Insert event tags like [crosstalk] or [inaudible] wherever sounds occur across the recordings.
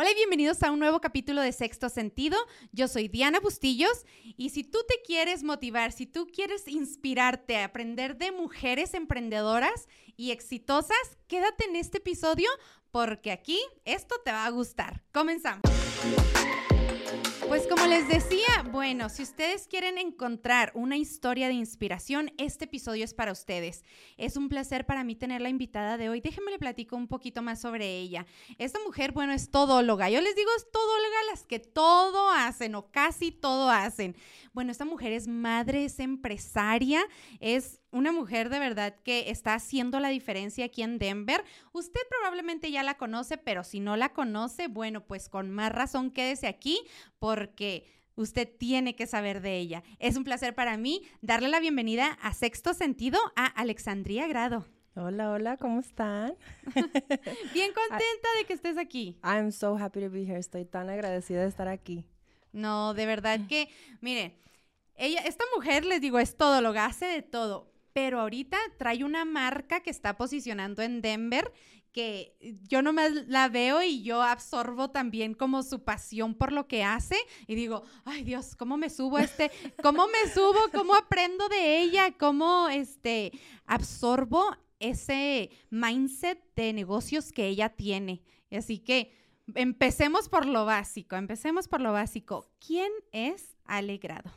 Hola y bienvenidos a un nuevo capítulo de Sexto Sentido. Yo soy Diana Bustillos y si tú te quieres motivar, si tú quieres inspirarte a aprender de mujeres emprendedoras y exitosas, quédate en este episodio porque aquí esto te va a gustar. Comenzamos. Pues como les decía, bueno, si ustedes quieren encontrar una historia de inspiración, este episodio es para ustedes. Es un placer para mí tener la invitada de hoy. Déjenme le platico un poquito más sobre ella. Esta mujer, bueno, es todóloga. Yo les digo es todóloga las que todo hacen o casi todo hacen. Bueno, esta mujer es madre, es empresaria, es una mujer de verdad que está haciendo la diferencia aquí en Denver. Usted probablemente ya la conoce, pero si no la conoce, bueno, pues con más razón quédese aquí porque usted tiene que saber de ella. Es un placer para mí darle la bienvenida a Sexto Sentido a Alexandria Grado. Hola, hola, ¿cómo están? [laughs] Bien [laughs] contenta de que estés aquí. I'm so happy to be here. Estoy tan agradecida de estar aquí. No, de verdad [laughs] que, mire, ella, esta mujer, les digo, es todo, lo hace de todo pero ahorita trae una marca que está posicionando en Denver que yo nomás la veo y yo absorbo también como su pasión por lo que hace y digo, ay Dios, ¿cómo me subo este? ¿Cómo me subo? ¿Cómo aprendo de ella? ¿Cómo este absorbo ese mindset de negocios que ella tiene? Así que empecemos por lo básico, empecemos por lo básico. ¿Quién es Alegrado?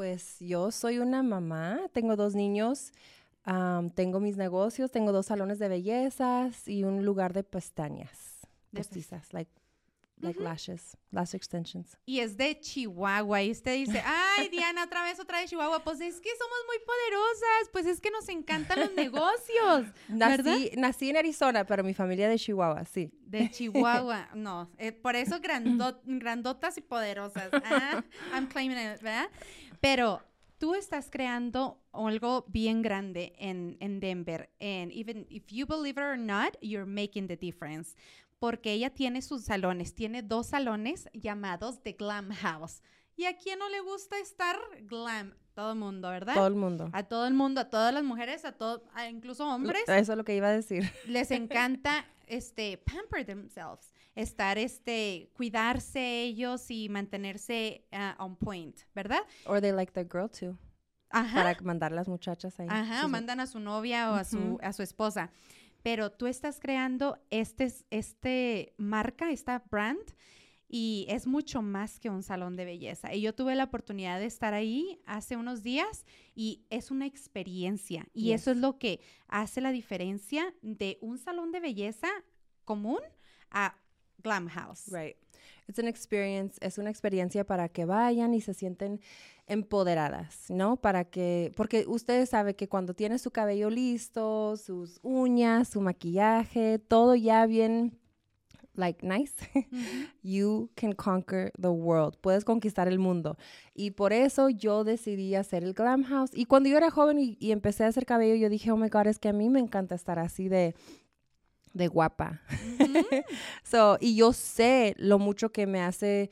Pues yo soy una mamá, tengo dos niños, tengo mis negocios, tengo dos salones de bellezas y un lugar de pestañas postizas, like like lashes, lash extensions. Y es de Chihuahua. Y usted dice, [laughs] ay, Diana, otra vez, otra vez Chihuahua. Pues es que somos muy poderosas. Pues es que nos encantan los negocios. [laughs] Nací, nací en Arizona, pero mi familia de Chihuahua, sí. De Chihuahua, [laughs] no. Eh, por eso grandotas y poderosas. Ah, I'm claiming it, ¿verdad? Pero tú estás creando algo bien grande en, en Denver. And even if you believe it or not, you're making the difference. Porque ella tiene sus salones, tiene dos salones llamados The Glam House. ¿Y a quién no le gusta estar glam? Todo el mundo, ¿verdad? Todo el mundo. A todo el mundo, a todas las mujeres, a todo, incluso hombres. Eso es lo que iba a decir. Les [laughs] encanta este pamper themselves estar, este, cuidarse ellos y mantenerse uh, on point, ¿verdad? Or they like the girl too. Ajá. Para mandar las muchachas ahí. Ajá, o mandan a su novia o a su, a su esposa. Pero tú estás creando este, este marca, esta brand, y es mucho más que un salón de belleza. Y yo tuve la oportunidad de estar ahí hace unos días y es una experiencia. Y eso es lo que hace la diferencia de un salón de belleza común a Glam House. Right. It's an experience, es una experiencia para que vayan y se sienten empoderadas, ¿no? Para que, porque ustedes saben que cuando tiene su cabello listo, sus uñas, su maquillaje, todo ya bien like nice, [laughs] you can conquer the world. Puedes conquistar el mundo. Y por eso yo decidí hacer el Glam House. Y cuando yo era joven y, y, empecé a hacer cabello, yo dije, oh my God, es que a mí me encanta estar así de de guapa. [laughs] so, y yo sé lo mucho que me hace,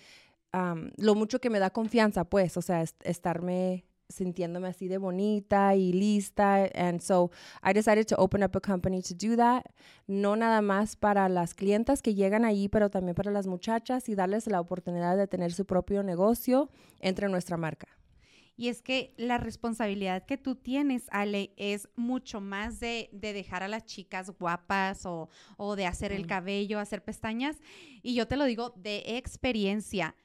um, lo mucho que me da confianza, pues, o sea, estarme sintiéndome así de bonita y lista. And so I decided to open up a company to do that. No nada más para las clientas que llegan ahí, pero también para las muchachas y darles la oportunidad de tener su propio negocio entre nuestra marca. Y es que la responsabilidad que tú tienes, Ale, es mucho más de, dejar a las chicas guapas o, de hacer el cabello, hacer pestañas. Y yo te lo digo de experiencia.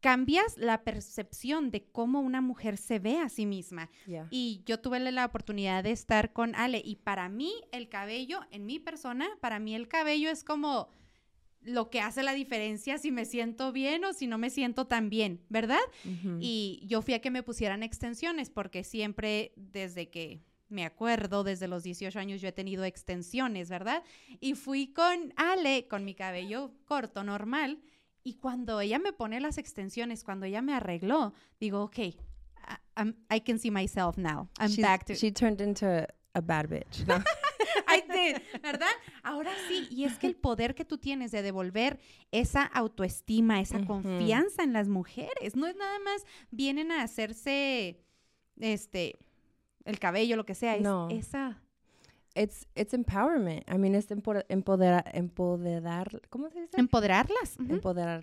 Cambias la percepción de cómo una mujer se ve a sí misma. Y yo tuve la oportunidad de estar con Ale. Y para mí, el cabello, en mi persona, para mí el cabello es como lo que hace la diferencia si me siento bien o si no me siento tan bien, ¿verdad? Y yo fui a que me pusieran extensiones porque siempre desde que me acuerdo, desde los 18 años yo he tenido extensiones, ¿verdad? Y fui con Ale, con mi cabello corto, normal, y cuando ella me pone las extensiones, cuando ella me arregló, digo, ok, I, can see myself now. I'm back to... She turned into a bad bitch. [laughs] [laughs] I ¿verdad? Ahora sí, y es que el poder que tú tienes de devolver esa autoestima, esa confianza en las mujeres, no es nada más vienen a hacerse este el cabello, lo que sea, es no. esa it's it's empowerment. I mean, es empoderar, empoderar, ¿cómo se dice? Empoderarlas. Empoderar.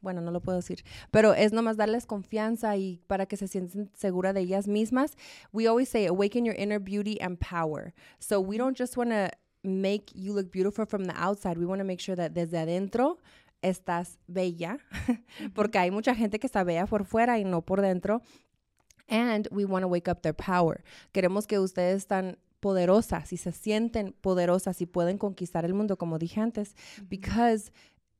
Bueno, no lo puedo decir, pero es nomás darles confianza y para que se sienten seguras de ellas mismas. We always say awaken your inner beauty and power. So we don't just want to make you look beautiful from the outside. We want to make sure that desde adentro estás bella, [laughs] porque hay mucha gente que está bella por fuera y no por dentro. And we want to wake up their power. Queremos que ustedes están poderosas y se sienten poderosas y pueden conquistar el mundo, como dije antes, because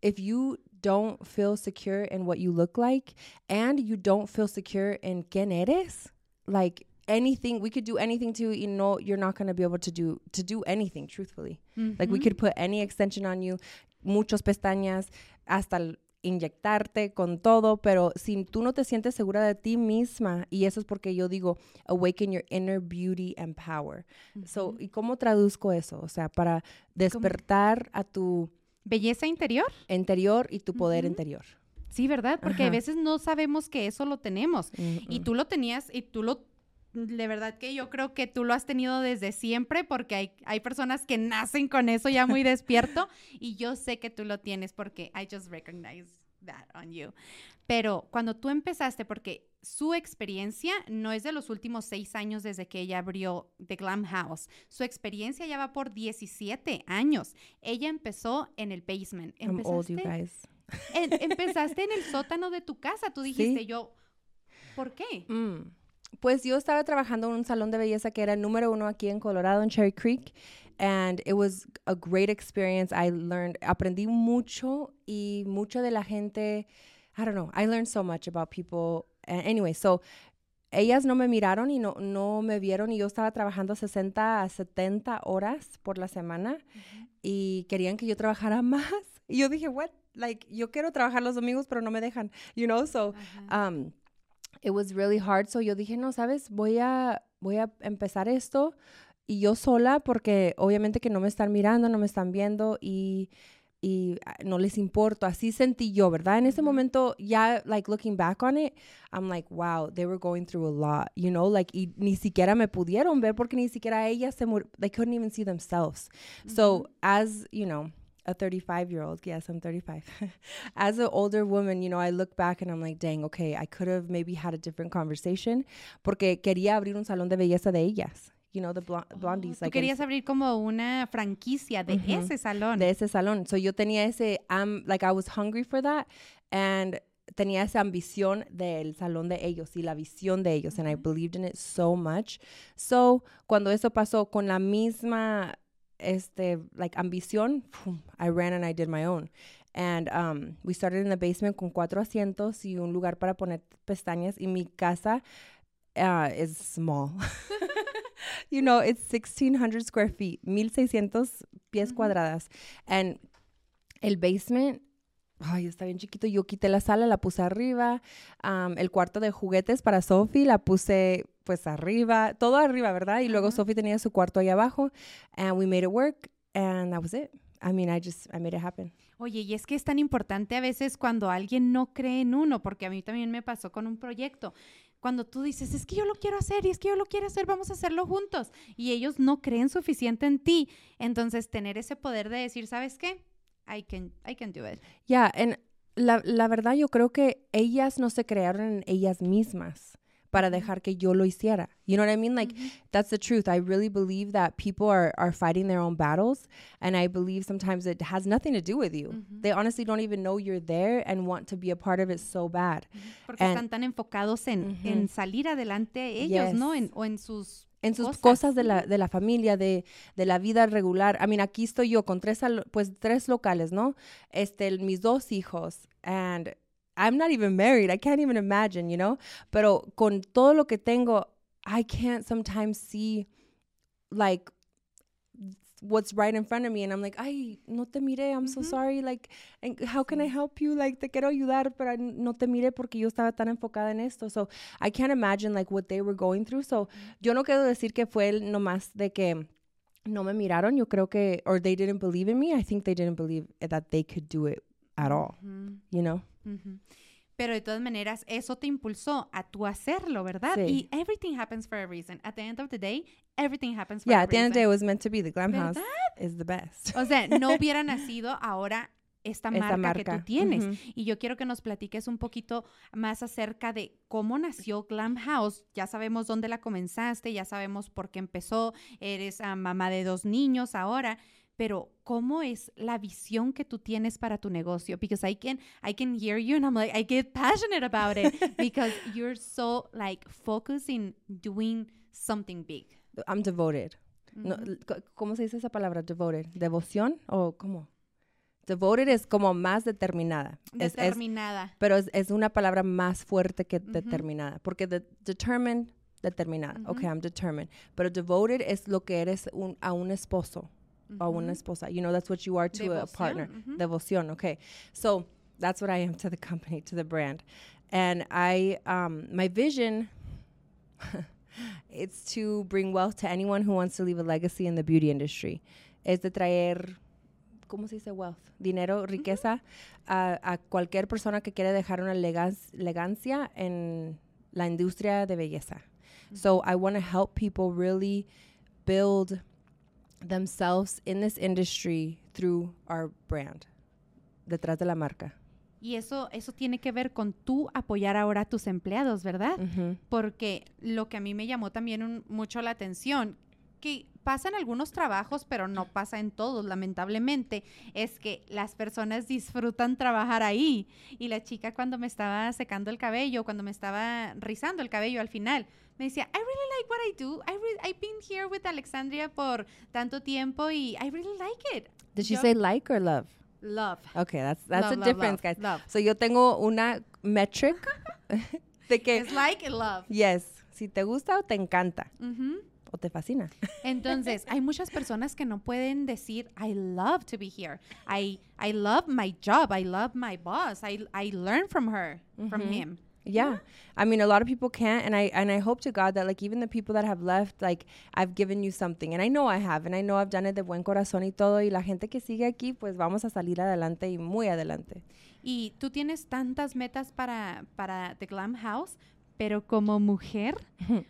if you don't feel secure in what you look like and you don't feel secure in quién eres, like anything we could do anything to you know you're not going to be able to do to do anything truthfully. Like we could put any extension on you muchos pestañas hasta inyectarte con todo, pero si tú no te sientes segura de ti misma, y eso es porque yo digo, awaken your inner beauty and power. So, ¿y cómo traduzco eso? O sea, para despertar a tu belleza interior, interior y tu poder interior. Sí, ¿verdad? Porque a veces no sabemos que eso lo tenemos. Y tú lo tenías y tú lo de verdad que yo creo que tú lo has tenido desde siempre porque hay, hay personas que nacen con eso ya muy despierto [laughs] y yo sé que tú lo tienes porque I just recognize that on you. Pero cuando tú empezaste, porque su experiencia no es de los últimos seis años desde que ella abrió The Glam House. Su experiencia ya va por 17 años. Ella empezó en el basement. Empezaste, you guys. empezaste en el sótano de tu casa. Tú dijiste, yo, ¿por qué? Mm. Pues yo estaba trabajando en un salón de belleza que era el número uno aquí en Colorado, en Cherry Creek. And it was a great experience. I learned, aprendí mucho y mucho de la gente. I don't know. I learned so much about people. anyway, so ellas no me miraron y no, no me vieron y yo estaba trabajando 60 a 70 horas por la semana y querían que yo trabajara [laughs] más. Y yo dije, what? Like, yo quiero trabajar los domingos, pero no me dejan, you know? So, um, it was really hard. So yo dije, no, sabes, voy a, voy a empezar esto y yo sola porque obviamente que no me están mirando, no me están viendo y, y ah, no les importo. Así sentí yo, ¿verdad? En ese momento, ya, like, looking back on it, I'm like, wow, they were going through a lot, you know? Like, y ni siquiera me pudieron ver porque ni siquiera ellas se they couldn't even see themselves. So, as, you know, a 35 year old. Yes, I'm 35. [laughs] As an older woman, you know, I look back and I'm like, dang, okay, I could have maybe had a different conversation porque quería abrir un salón de belleza de ellas. You know, the blondies. Oh, tú querías abrir como una franquicia de ese salón. De ese salón. So yo tenía ese, um, like I was hungry for that. And tenía esa ambición del salón de ellos y la visión de ellos. And I believed in it so much. So, cuando eso pasó con la misma este, like ambición, I ran and I did my own. And um, we started in the basement con cuatro asientos y un lugar para poner pestañas. Y mi casa uh, is small. [laughs] you know, it's 1,600 square feet, 1,600 pies cuadradas. And el basement Ay, está bien chiquito. Yo quité la sala, la puse arriba. Um, el cuarto de juguetes para Sophie la puse pues arriba, todo arriba, ¿verdad? Y luego Sophie tenía su cuarto ahí abajo. And we made it work. And that was it. I mean, I just, I made it happen. Oye, y es que es tan importante a veces cuando alguien no cree en uno, porque a mí también me pasó con un proyecto. Cuando tú dices, es que yo lo quiero hacer y es que yo lo quiero hacer, vamos a hacerlo juntos. Y ellos no creen suficiente en ti. Entonces, tener ese poder de decir, ¿sabes qué? I can, I can do it. Yeah, and la, la verdad yo creo que ellas no se crearon en ellas mismas para dejar que yo lo hiciera. You know what I mean? Like mm-hmm. that's the truth. I really believe that people are are fighting their own battles and I believe sometimes it has nothing to do with you. Mm-hmm. They honestly don't even know you're there and want to be a part of it so bad. Mm-hmm. Porque and, están tan enfocados en, en salir adelante ellos, yes. ¿no? En, o en sus en sus cosas, de, la, de la familia, de, de, la vida regular. I mean, aquí estoy yo con tres, pues, tres locales, ¿no? Este, mis dos hijos. And I'm not even married. I can't even imagine, you know? Pero con todo lo que tengo, I can't sometimes see, like, what's right in front of me and I'm like, ay, no te mire, I'm so mm-hmm. sorry, like, and how can I mm. help you? Like, te quiero ayudar, pero no te mire porque yo estaba tan enfocada en esto. So, I can't imagine, like, what they were going through. So, mm. yo no quiero decir que fue el nomás de que no me miraron. Yo creo que, or they didn't believe in me. I think they didn't believe that they could do it at all, mm-hmm. you know? Pero de todas maneras eso te impulsó a tú hacerlo, ¿verdad? Sí. Y everything happens for a reason. At the end of the day, everything happens for Yeah, a at the end of the day, it reason. was meant to be. The Glam House ¿Verdad? is the best. O sea, no [laughs] hubiera nacido ahora esta Esta marca, que marca. tú tienes. Ujú. Y yo quiero que nos platiques un poquito más acerca de cómo nació Glam House. Ya sabemos dónde la comenzaste, ya sabemos por qué empezó, eres ah, mamá de dos niños ahora, pero ¿cómo es la visión que tú tienes para tu negocio? Because I can I can hear you and I'm like I get passionate about it [laughs] because you're so like focused in doing something big. I'm devoted. Co- ¿Cómo se dice esa palabra? Devoted. ¿Devoción o cómo? Devoted es como más determinada. Es- es- Determinada. pero es, es una palabra más fuerte que Ujú. determinada. Porque de- determined, determinada. Ujú. Ok, I'm determined. Pero devoted es lo que eres un- a un esposo o a una mm-hmm. esposa. You know, that's what you are to a Devoción, partner. ujú. Devoción, okay. So that's what I am to the company, to the brand. And I, um, my vision, [laughs] it's to bring wealth to anyone who wants to leave a legacy in the beauty industry. Es de traer, ¿cómo se dice wealth? Dinero, mm-hmm. riqueza a, a cualquier persona que quiere dejar una legas- legancia en la industria de belleza. So I want to help people really build themselves in this industry through our brand. Detrás de la marca. Y eso, eso tiene que ver con tú apoyar ahora a tus empleados, ¿verdad? Porque lo que a mí me llamó también un- mucho la atención, que pasa en algunos trabajos, pero no pasa en todos, lamentablemente, es que las personas disfrutan trabajar ahí. Y la chica cuando me estaba secando el cabello, cuando me estaba rizando el cabello al final, me decía, I really like what I do. I re- I've been here with Alexandria por tanto tiempo y I really like it. Did she Yo- say like or love? Love. Okay, that's that's Love, a love, difference, love, guys. love. So yo tengo una metric [laughs] de que It's like and love. yes, si te gusta o te encanta Ujú. O te fascina. [laughs] Entonces, hay muchas personas que no pueden decir, I love to be here. I, I love my job. I love my boss. I, I learn from her, from him. Yeah. I mean, a lot of people can't, and I and I hope to God that like even the people that have left, like I've given you something, and I know I have, and I know I've done it de buen corazón y todo, y la gente que sigue aquí, pues vamos a salir adelante y muy adelante. Y tú tienes tantas metas para, para The Glam House, pero como mujer,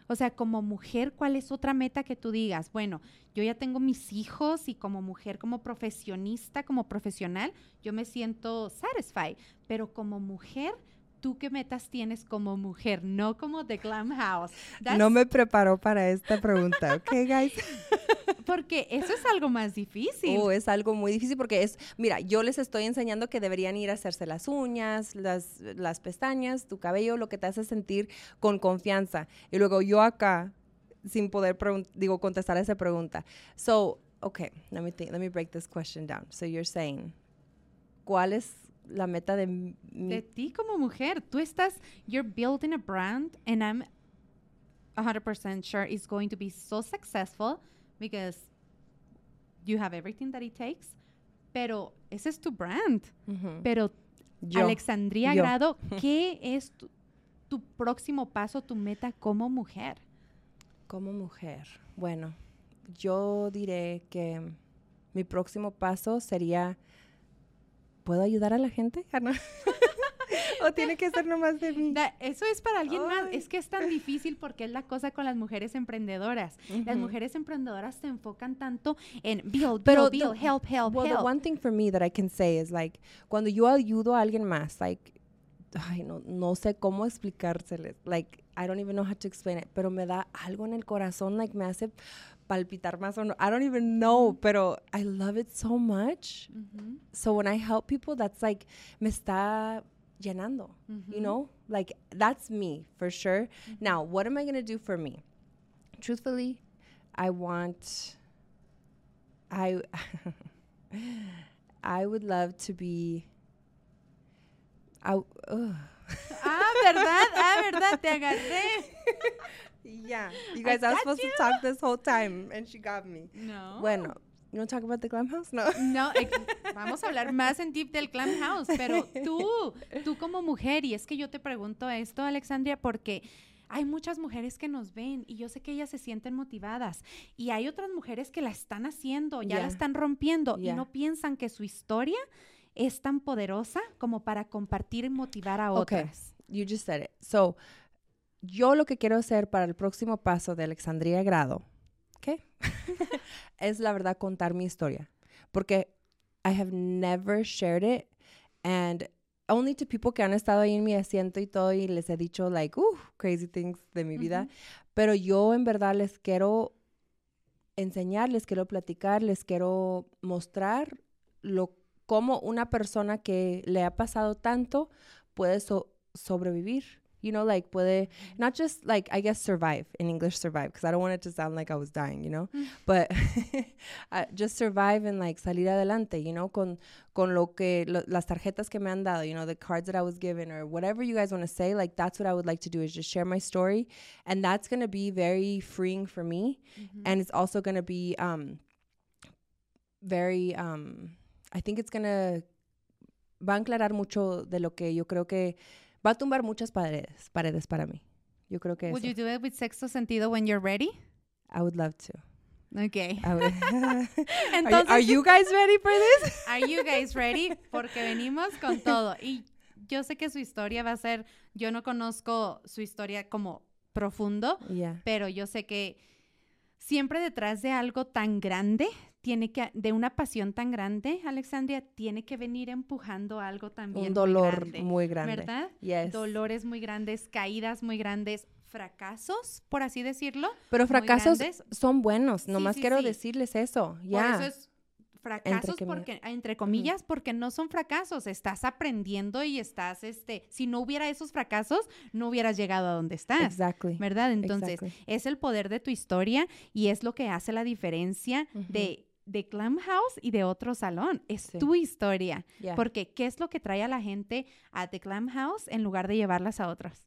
o sea, como mujer, ¿cuál es otra meta que tú digas? Bueno, yo ya tengo mis hijos y como mujer, como profesionista, como profesional, yo me siento satisfied, pero como mujer... ¿Tú qué metas tienes como mujer? No como The Glam House. That's- No me preparó para esta pregunta, ¿ok, guys? [laughs] Porque eso es algo más difícil. Oh, es algo muy difícil porque es, mira, yo les estoy enseñando que deberían ir a hacerse las uñas, las, las pestañas, tu cabello, lo que te hace sentir con confianza. Y luego yo acá, sin poder, digo, contestar esa pregunta. So, okay, let me think, let me break this question down. So you're saying, ¿cuál es la meta de mi? de ti como mujer. Tú estás, you're building a brand and I'm 100% sure it's going to be so successful because you have everything that it takes. Pero ese es tu brand. Pero Yo. Alexandria yo. Grado, [laughs] ¿qué es tu, tu próximo paso, tu meta como mujer? Como mujer, bueno, yo diré que mi próximo paso sería, ¿puedo ayudar a la gente? [laughs] ¿O tiene que ser nomás de mí? Da- eso es para alguien más. Ay. Es que es tan difícil porque es la cosa con las mujeres emprendedoras. Las Ujú. mujeres emprendedoras se enfocan tanto en build, Pero build, build, the- help, help, Well, the help. one thing for me that I can say is like, cuando yo ayudo a alguien más, like, ay, no, no sé cómo explicárseles. Like, I don't even know how to explain it, pero me da algo en el corazón, like, me hace palpitar más o no. I don't even know, pero I love it so much. Ujú, So when I help people, that's like, me está llenando, you know? Like, that's me, for sure. Now, what am I going to do for me? Truthfully, I want, I, [laughs] I would love to be, I. Ah, ¿verdad? Ah, ¿verdad? Te agarré. [laughs] Yeah. You guys, I, was supposed you. to talk this whole time, and she got me. No. Bueno, you want to talk about the glam house? No. No, ex- [laughs] vamos a hablar más en tip del Clam House, pero tú, tú como mujer, y es que yo te pregunto esto, Alexandria, porque hay muchas mujeres que nos ven y yo sé que ellas se sienten motivadas y hay otras mujeres que la están haciendo, ya la están rompiendo y no piensan que su historia es tan poderosa como para compartir y motivar a Okay. otras? You just said it. So, yo lo que quiero hacer para el próximo paso de Alexandria Grado, ¿ok? [laughs] es la verdad contar mi historia. Porque I have never shared it and only to people que han estado ahí en mi asiento y todo y les he dicho like, uh, crazy things de mi vida. Ujú. Pero yo en verdad les quiero enseñar, les quiero platicar, les quiero mostrar lo cómo una persona que le ha pasado tanto puede so- sobrevivir. You know, like puede not just like I guess survive in English survive because I don't want it to sound like I was dying, you know, Mm. but [laughs] uh, just survive and like salir adelante, you know, con con lo que lo- las tarjetas que me han dado, you know, the cards that I was given or whatever you guys want to say, like that's what I would like to do is just share my story and that's going to be very freeing for me Ujú. and it's also going to be um very um I think it's going to va a aclarar mucho de lo que yo creo que va a tumbar muchas paredes, paredes para mí. Yo creo que Would eso. you do it with sexto sentido when you're ready? I would love to. Okay. Would- [laughs] are, you, Entonces, are you guys ready for this? [laughs] Are you guys ready? Porque venimos con todo. Y yo sé que su historia va a ser, yo no conozco su historia como profundo, Yeah. pero yo sé que siempre detrás de algo tan grande, tiene que, de una pasión tan grande, Alexandria, tiene que venir empujando algo también Un dolor muy grande, muy grande. ¿verdad? Yes. Dolores muy grandes, caídas muy grandes, fracasos, por así decirlo. Pero fracasos son buenos. Nomás sí, quiero sí. decirles eso. Por Ya. eso es fracasos Entre comillas. porque entre comillas porque no son fracasos, estás aprendiendo y estás este, si no hubiera esos fracasos, no hubieras llegado a donde estás. Exactly. ¿Verdad? Entonces, Exactly. es el poder de tu historia y es lo que hace la diferencia de de Clam House y de otro salón. Es Sí. tu historia. Yeah. Porque, ¿qué es lo que trae a la gente a The Clam House en lugar de llevarlas a otras?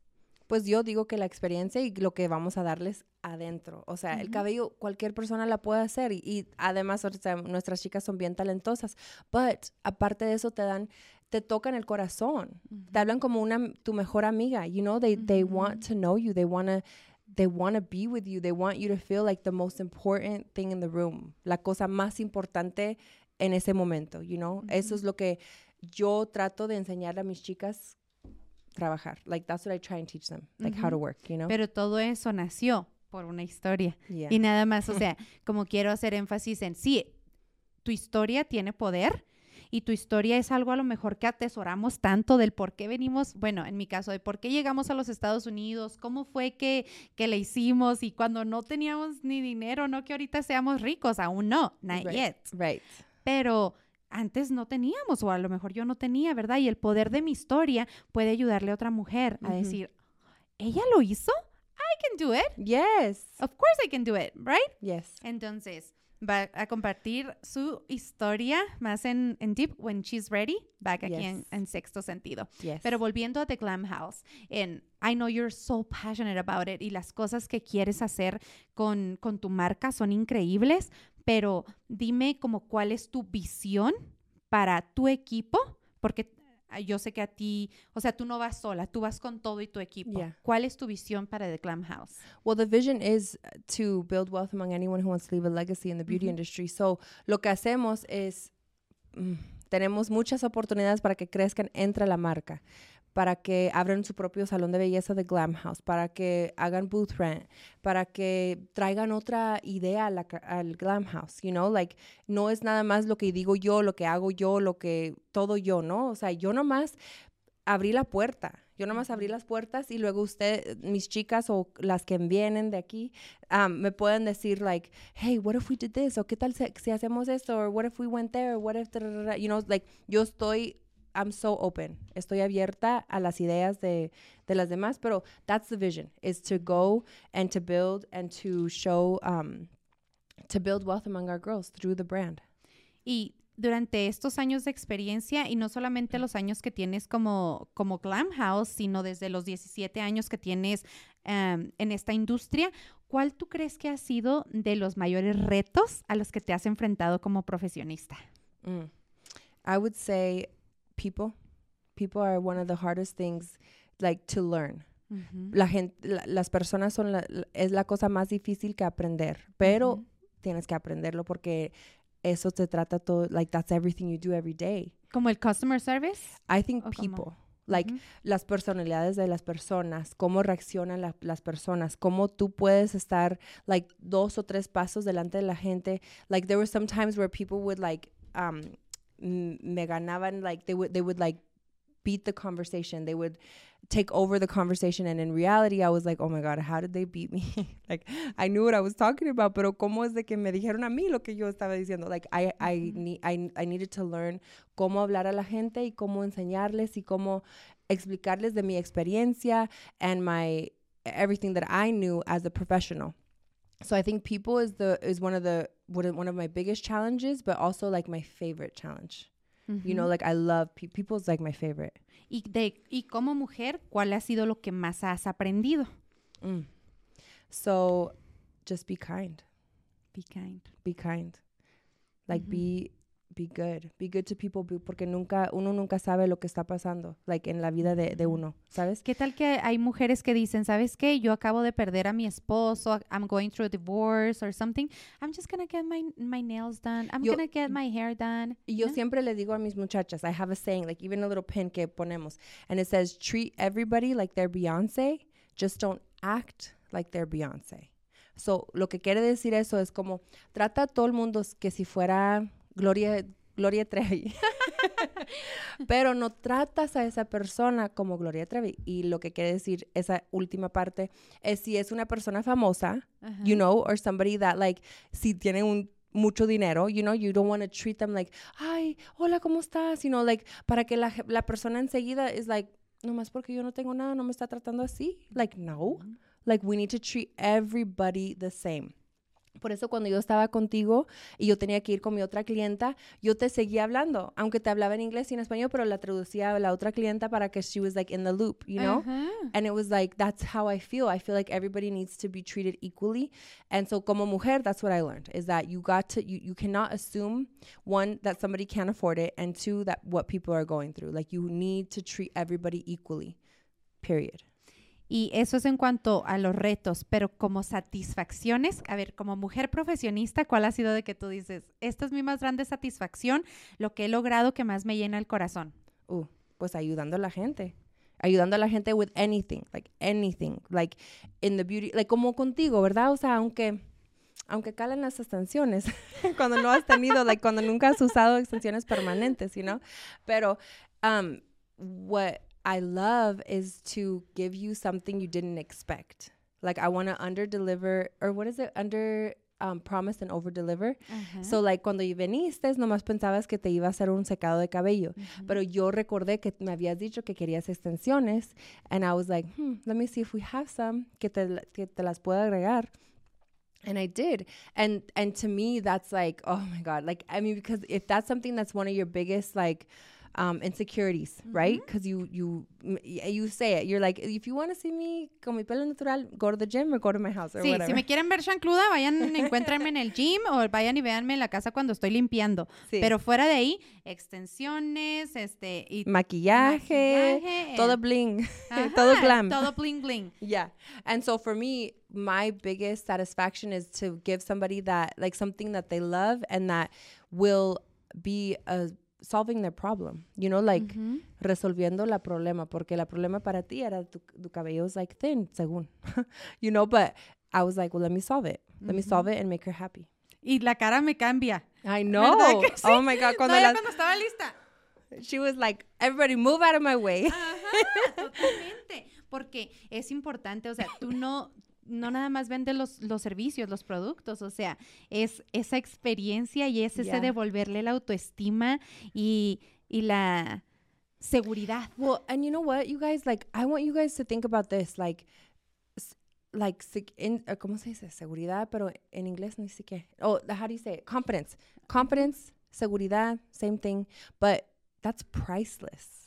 Pues yo digo que la experiencia y lo que vamos a darles adentro. O sea, el cabello cualquier persona la puede hacer y, y además o sea, nuestras chicas son bien talentosas. But aparte de eso te dan, te tocan el corazón. Te hablan como una tu mejor amiga. You know, they they want to know you. They wanna they wanna be with you. They want you to feel like the most important thing in the room. La cosa más importante en ese momento. You know, eso es lo que yo trato de enseñar a mis chicas trabajar. Like that's what I try and teach them, like how to work, you know? Pero todo eso nació por una historia. yeah. Y nada más, o sea, como quiero hacer énfasis en, sí, tu historia tiene poder y tu historia es algo a lo mejor que atesoramos tanto del por qué venimos, bueno, en mi caso, de por qué llegamos a los Estados Unidos, cómo fue que, que le hicimos y cuando no teníamos ni dinero, no que ahorita seamos ricos, aún no, not Right. yet. Right. Pero antes no teníamos, o a lo mejor yo no tenía, ¿verdad? Y el poder de mi historia puede ayudarle a otra mujer a decir, ¿ella lo hizo? I can do it. Yes. Of course I can do it, right? Yes. Entonces, va a compartir su historia más en, en Deep when she's ready, back aquí en, Yes. en sexto sentido. Yes. Pero volviendo a The Glam House, en I know you're so passionate about it y las cosas que quieres hacer con, con tu marca son increíbles, pero dime como cuál es tu visión para tu equipo, porque yo sé que a ti, o sea, tú no vas sola, tú vas con todo y tu equipo. Yeah. ¿Cuál es tu visión para The Glam House? Well, the vision is to build wealth among anyone who wants to leave a legacy in the beauty industry. So, lo que hacemos es, mm, tenemos muchas oportunidades para que crezcan entre la marca, para que abran su propio salón de belleza de Glam House, para que hagan booth rent, para que traigan otra idea al Glam House, you know, like, no es nada más lo que digo yo, lo que hago yo, lo que, todo yo, ¿no? O sea, yo nomás abrí la puerta. Yo nomás abrí las puertas y luego usted, mis chicas o las que vienen de aquí, um, me pueden decir like, hey, what if we did this? O qué tal si, si hacemos esto? Or what if we went there? Or what if, da, da, da, da?" you know, like, yo estoy, I'm so open. Estoy abierta a las ideas de, de las demás, pero that's the vision, is to go and to build and to show, um, to build wealth among our girls through the brand. Y durante estos años de experiencia, y no solamente los años que tienes como, como Glam House, sino desde los 17 años que tienes em, en esta industria, ¿cuál tú crees que ha sido de los mayores retos a los que te has enfrentado como profesionista? Mm. I would say people. People are one of the hardest things like to learn. La gente, la- las personas son la, es la cosa más difícil que aprender, pero tienes que aprenderlo porque eso te trata todo like that's everything you do every day. Como el customer service. I think people. Like las personalidades de las personas, cómo reaccionan la- las personas, cómo tú puedes estar like dos o tres pasos delante de la gente. Like there were some times where people would like um me ganaban like they would they would like beat the conversation. They would take over the conversation and in reality I was like, "Oh my god, how did they beat me?" [laughs] like I knew what I was talking about, pero cómo es de que me dijeron a mí lo que yo estaba diciendo? Like I I mm-hmm. need I I needed to learn cómo hablar a la gente y cómo enseñarles y cómo explicarles de mi experiencia and my everything that I knew as a professional. So I think people is the is one of the one of- one of my biggest challenges, but also like my favorite challenge. You know, like I love pe- people's like my favorite. y, de, y como mujer, ¿cuál ha sido lo que más has aprendido? Mm. So just be kind. Be kind. Be kind. Like Ujú. be be good. Be good to people porque nunca uno nunca sabe lo que está pasando like en la vida de, de uno, ¿sabes? ¿Qué tal que hay mujeres que dicen, ¿sabes qué? Yo acabo de perder a mi esposo, I'm going through a divorce or something. I'm just gonna get my, my nails done. I'm Yo- gonna get my hair done. Y yo ¿no? siempre le digo a mis muchachas, I have a saying, like even a little pin que ponemos, and it says, treat everybody like they're Beyonce, just don't act like they're Beyonce. So, lo que quiere decir eso es como, trata a todo el mundo que si fuera Gloria, Gloria Trevi. [laughs] Pero no tratas a esa persona como Gloria Trevi. Y lo que quiere decir esa última parte es si es una persona famosa, you know, or somebody that like si tiene un mucho dinero, you know, you don't want to treat them like, ay, hola, ¿cómo estás? You know, like, para que la, la persona enseguida is like, nomás porque yo no tengo nada, no me está tratando así. Like, no. Like, we need to treat everybody the same. Por eso cuando yo estaba contigo y yo tenía que ir con mi otra clienta, yo te seguía hablando, aunque te hablaba en inglés y en español, pero la traducía a la otra clienta para que she was like in the loop, you know? Ajá. And it was like, that's how I feel. I feel like everybody needs to be treated equally. And so, como mujer, that's what I learned is that you got to, you, you cannot assume one, that somebody can't afford it, and two, that what people are going through. Like, you need to treat everybody equally, period. Y eso es en cuanto a los retos, pero como satisfacciones, a ver, como mujer profesionista, ¿cuál ha sido de que tú dices, esta es mi más grande satisfacción, lo que he logrado que más me llena el corazón? Uh, pues ayudando a la gente. Ayudando a la gente with anything, like anything, like in the beauty, like como contigo, ¿verdad? O sea, aunque, aunque calen las extensiones, [laughs] cuando no has tenido, like cuando nunca has usado extensiones permanentes, you know? Pero, um, what I love is to give you something you didn't expect. Like I want to under deliver, or what is it? Under um, promise and over deliver. So, like, cuando viniste, nomás pensabas que te iba a hacer un secado de cabello. Pero yo recordé que me habías dicho que querías extensiones. And I was like, hmm, let me see if we have some que te, que te las puedo agregar. And I did. And and to me, that's like, oh my God. Like, I mean, because if that's something that's one of your biggest, like, um, insecurities, right? Because you you m- y- you say it. You're like, if you want to see me con mi pelo natural, go to the gym or go to my house or Sí, whatever. si me quieren ver chancluda, vayan, [laughs] encuéntrenme en el gym o vayan y véanme en la casa cuando estoy limpiando. Sí. Pero fuera de ahí, extensiones, este, y maquillaje, maquillaje, todo eh, bling, [laughs] ajá, todo glam. Todo bling bling. [laughs] Yeah. And so for me, my biggest satisfaction is to give somebody that, like, something that they love and that will be uh, solving their problem. You know, like, resolviendo la problema. Porque la problema para ti era tu, tu cabello is like thin, según. [laughs] you know, but I was like, well, let me solve it. Let me solve it and make her happy. Y la cara me cambia. I [laughs] know. Oh my God. Cuando no, estaba lista. she was like, everybody move out of my way. Ajá, [laughs] totalmente. Porque es importante, o sea, tú no, no nada más vendes los, los servicios, los productos, o sea, es esa experiencia y es ese Yeah. devolverle la autoestima y, y la seguridad. Well, and you know what, you guys, like, I want you guys to think about this, like, like, in, uh, ¿cómo se dice? Seguridad, pero en inglés no sé qué. Oh, how do you say it? Confidence. Confidence, seguridad, same thing, but that's priceless.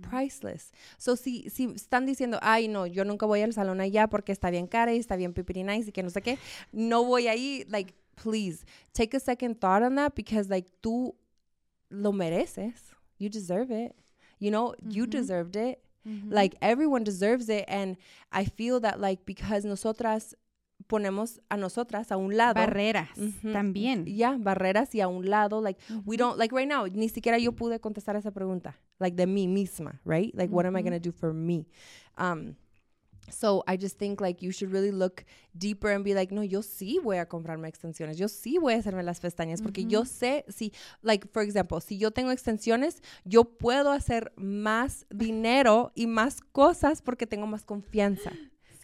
Priceless. So, si, si están diciendo, ay, no, yo nunca voy al salón allá porque está bien cara y está bien pipi nice y que no sé qué, no voy ahí, like, please, take a second thought on that because, like, tú lo mereces. You deserve it. You know, you deserved it. Like everyone deserves it. And I feel that like because nosotras ponemos a nosotras a un lado. Barreras también. Ya, barreras y a un lado, like, we don't, like right now, ni siquiera yo pude contestar esa pregunta, like de mí misma, right? Like, what am I going to do for me? Um, so I just think like you should really look deeper and be like, no, yo sí voy a comprarme extensiones, yo sí voy a hacerme las pestañas, porque yo sé si, like, for example, si yo tengo extensiones, yo puedo hacer más dinero y más cosas porque tengo más confianza.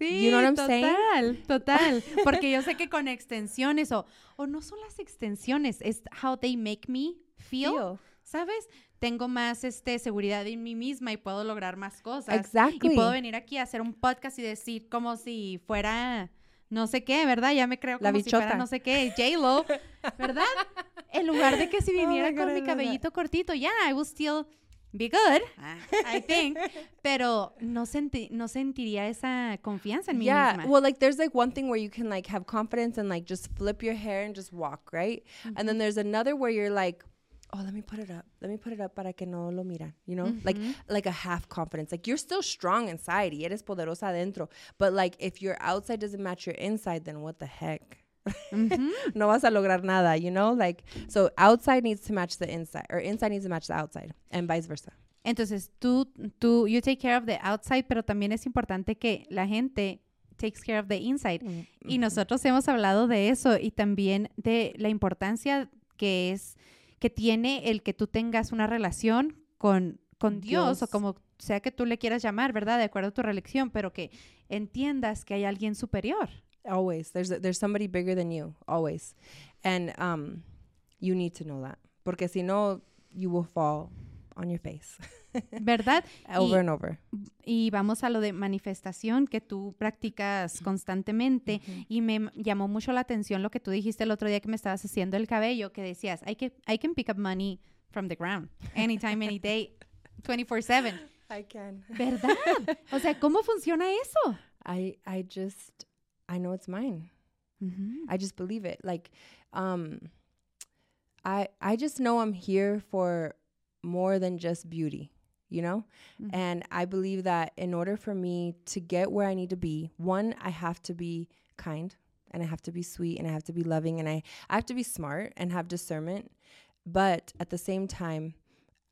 Sí, You know what I'm saying? total, total. [laughs] Porque yo sé que con extensiones o, o no son las extensiones, es how they make me feel, Feel. ¿sabes? Tengo más este, seguridad en mí misma y puedo lograr más cosas. Exactly. Y puedo venir aquí a hacer un podcast y decir como si fuera no sé qué, ¿verdad? Ya me creo La como si fuera bichota. no sé qué, J-Lo, [laughs] ¿verdad? En lugar de que si viniera con mi cabellito cortito, yeah, I will still be good, ah. I think, [laughs] pero no, senti- no sentiría esa confianza en mí yeah misma. well like there's like one thing where you can like have confidence and like just flip your hair and just walk right? And then mm-hmm. there's another where you're like oh let me put it up let me put it up para que no lo miran you know? Like mm-hmm. like a half confidence like you're still strong inside y eres poderosa adentro but like if your outside doesn't match your inside then what the heck [laughs] No vas a lograr nada you know like so outside needs to match the inside or inside needs to match the outside and vice versa Entonces, tú, tú, you take care of the outside, pero también es importante que la gente takes care of the inside. Y nosotros hemos hablado de eso y también de la importancia que es, que tiene el que tú tengas una relación con, con Dios, o Dios. como sea que tú le quieras llamar, ¿verdad? De acuerdo a tu religión, pero que entiendas que hay alguien superior. Always there's there's somebody bigger than you always and um you need to know that porque si no you will fall on your face [laughs] ¿Verdad? over Y- and over Y vamos a lo de manifestación que tú practicas constantemente. Y me llamó mucho la atención lo que tú dijiste el otro día que me estabas haciendo el cabello, que decías, I can, I can pick up money from the ground, anytime, any day, [laughs] 24/7. i can ¿Verdad? O sea, ¿cómo funciona eso? i i just i know it's mine Ujú. i just believe it like um i i just know i'm here for more than just beauty you know Mhm. and i believe that in order for me to get where i need to be one i have to be kind and i have to be sweet and i have to be loving and i, I have to be smart and have discernment but at the same time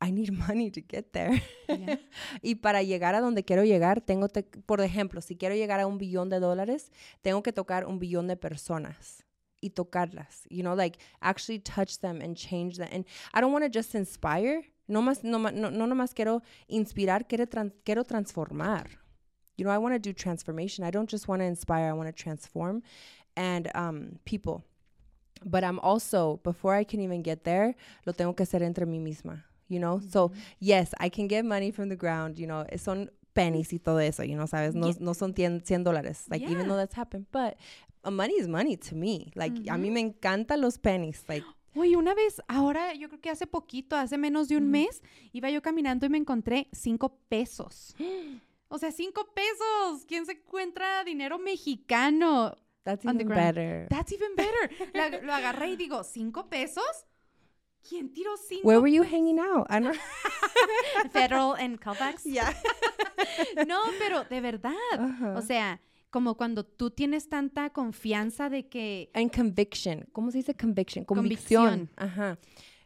i need money to get there. Yeah. [laughs] y para llegar a donde quiero llegar tengo te- por ejemplo si quiero llegar a un billón de dólares tengo que tocar un billón de personas y tocarlas you know like actually touch them and change them. And i don't want to just inspire no más no, no, no nomás quiero inspirar quiero, tran- quiero transformar. You know i want to do transformation. I don't just want to inspire i want to transform and um people. But i'm also before i can even get there lo tengo que hacer entre mí misma you know so yes i can get money from the ground you know son pennies y todo eso you know sabes no, Yeah. no son 100 100 dólares like Yeah. even though that's happened but uh, money is money to me like a mí me encantan los pennies like Oye, una vez, ahora yo creo que hace poquito, hace menos de un mes, iba yo caminando y me encontré cinco pesos. O sea, cinco pesos. ¿Quién se encuentra dinero mexicano? that's even better That's even better. La- lo agarré y [laughs] digo, ¿cinco pesos? ¿Quién tiró cinco? where were you hanging out [laughs] Federal and Colfax. [laughs] yeah. [laughs] No, pero de verdad. O sea, como cuando tú tienes tanta confianza de que and conviction. ¿cómo se dice conviction Convicción. convicción. Ajá.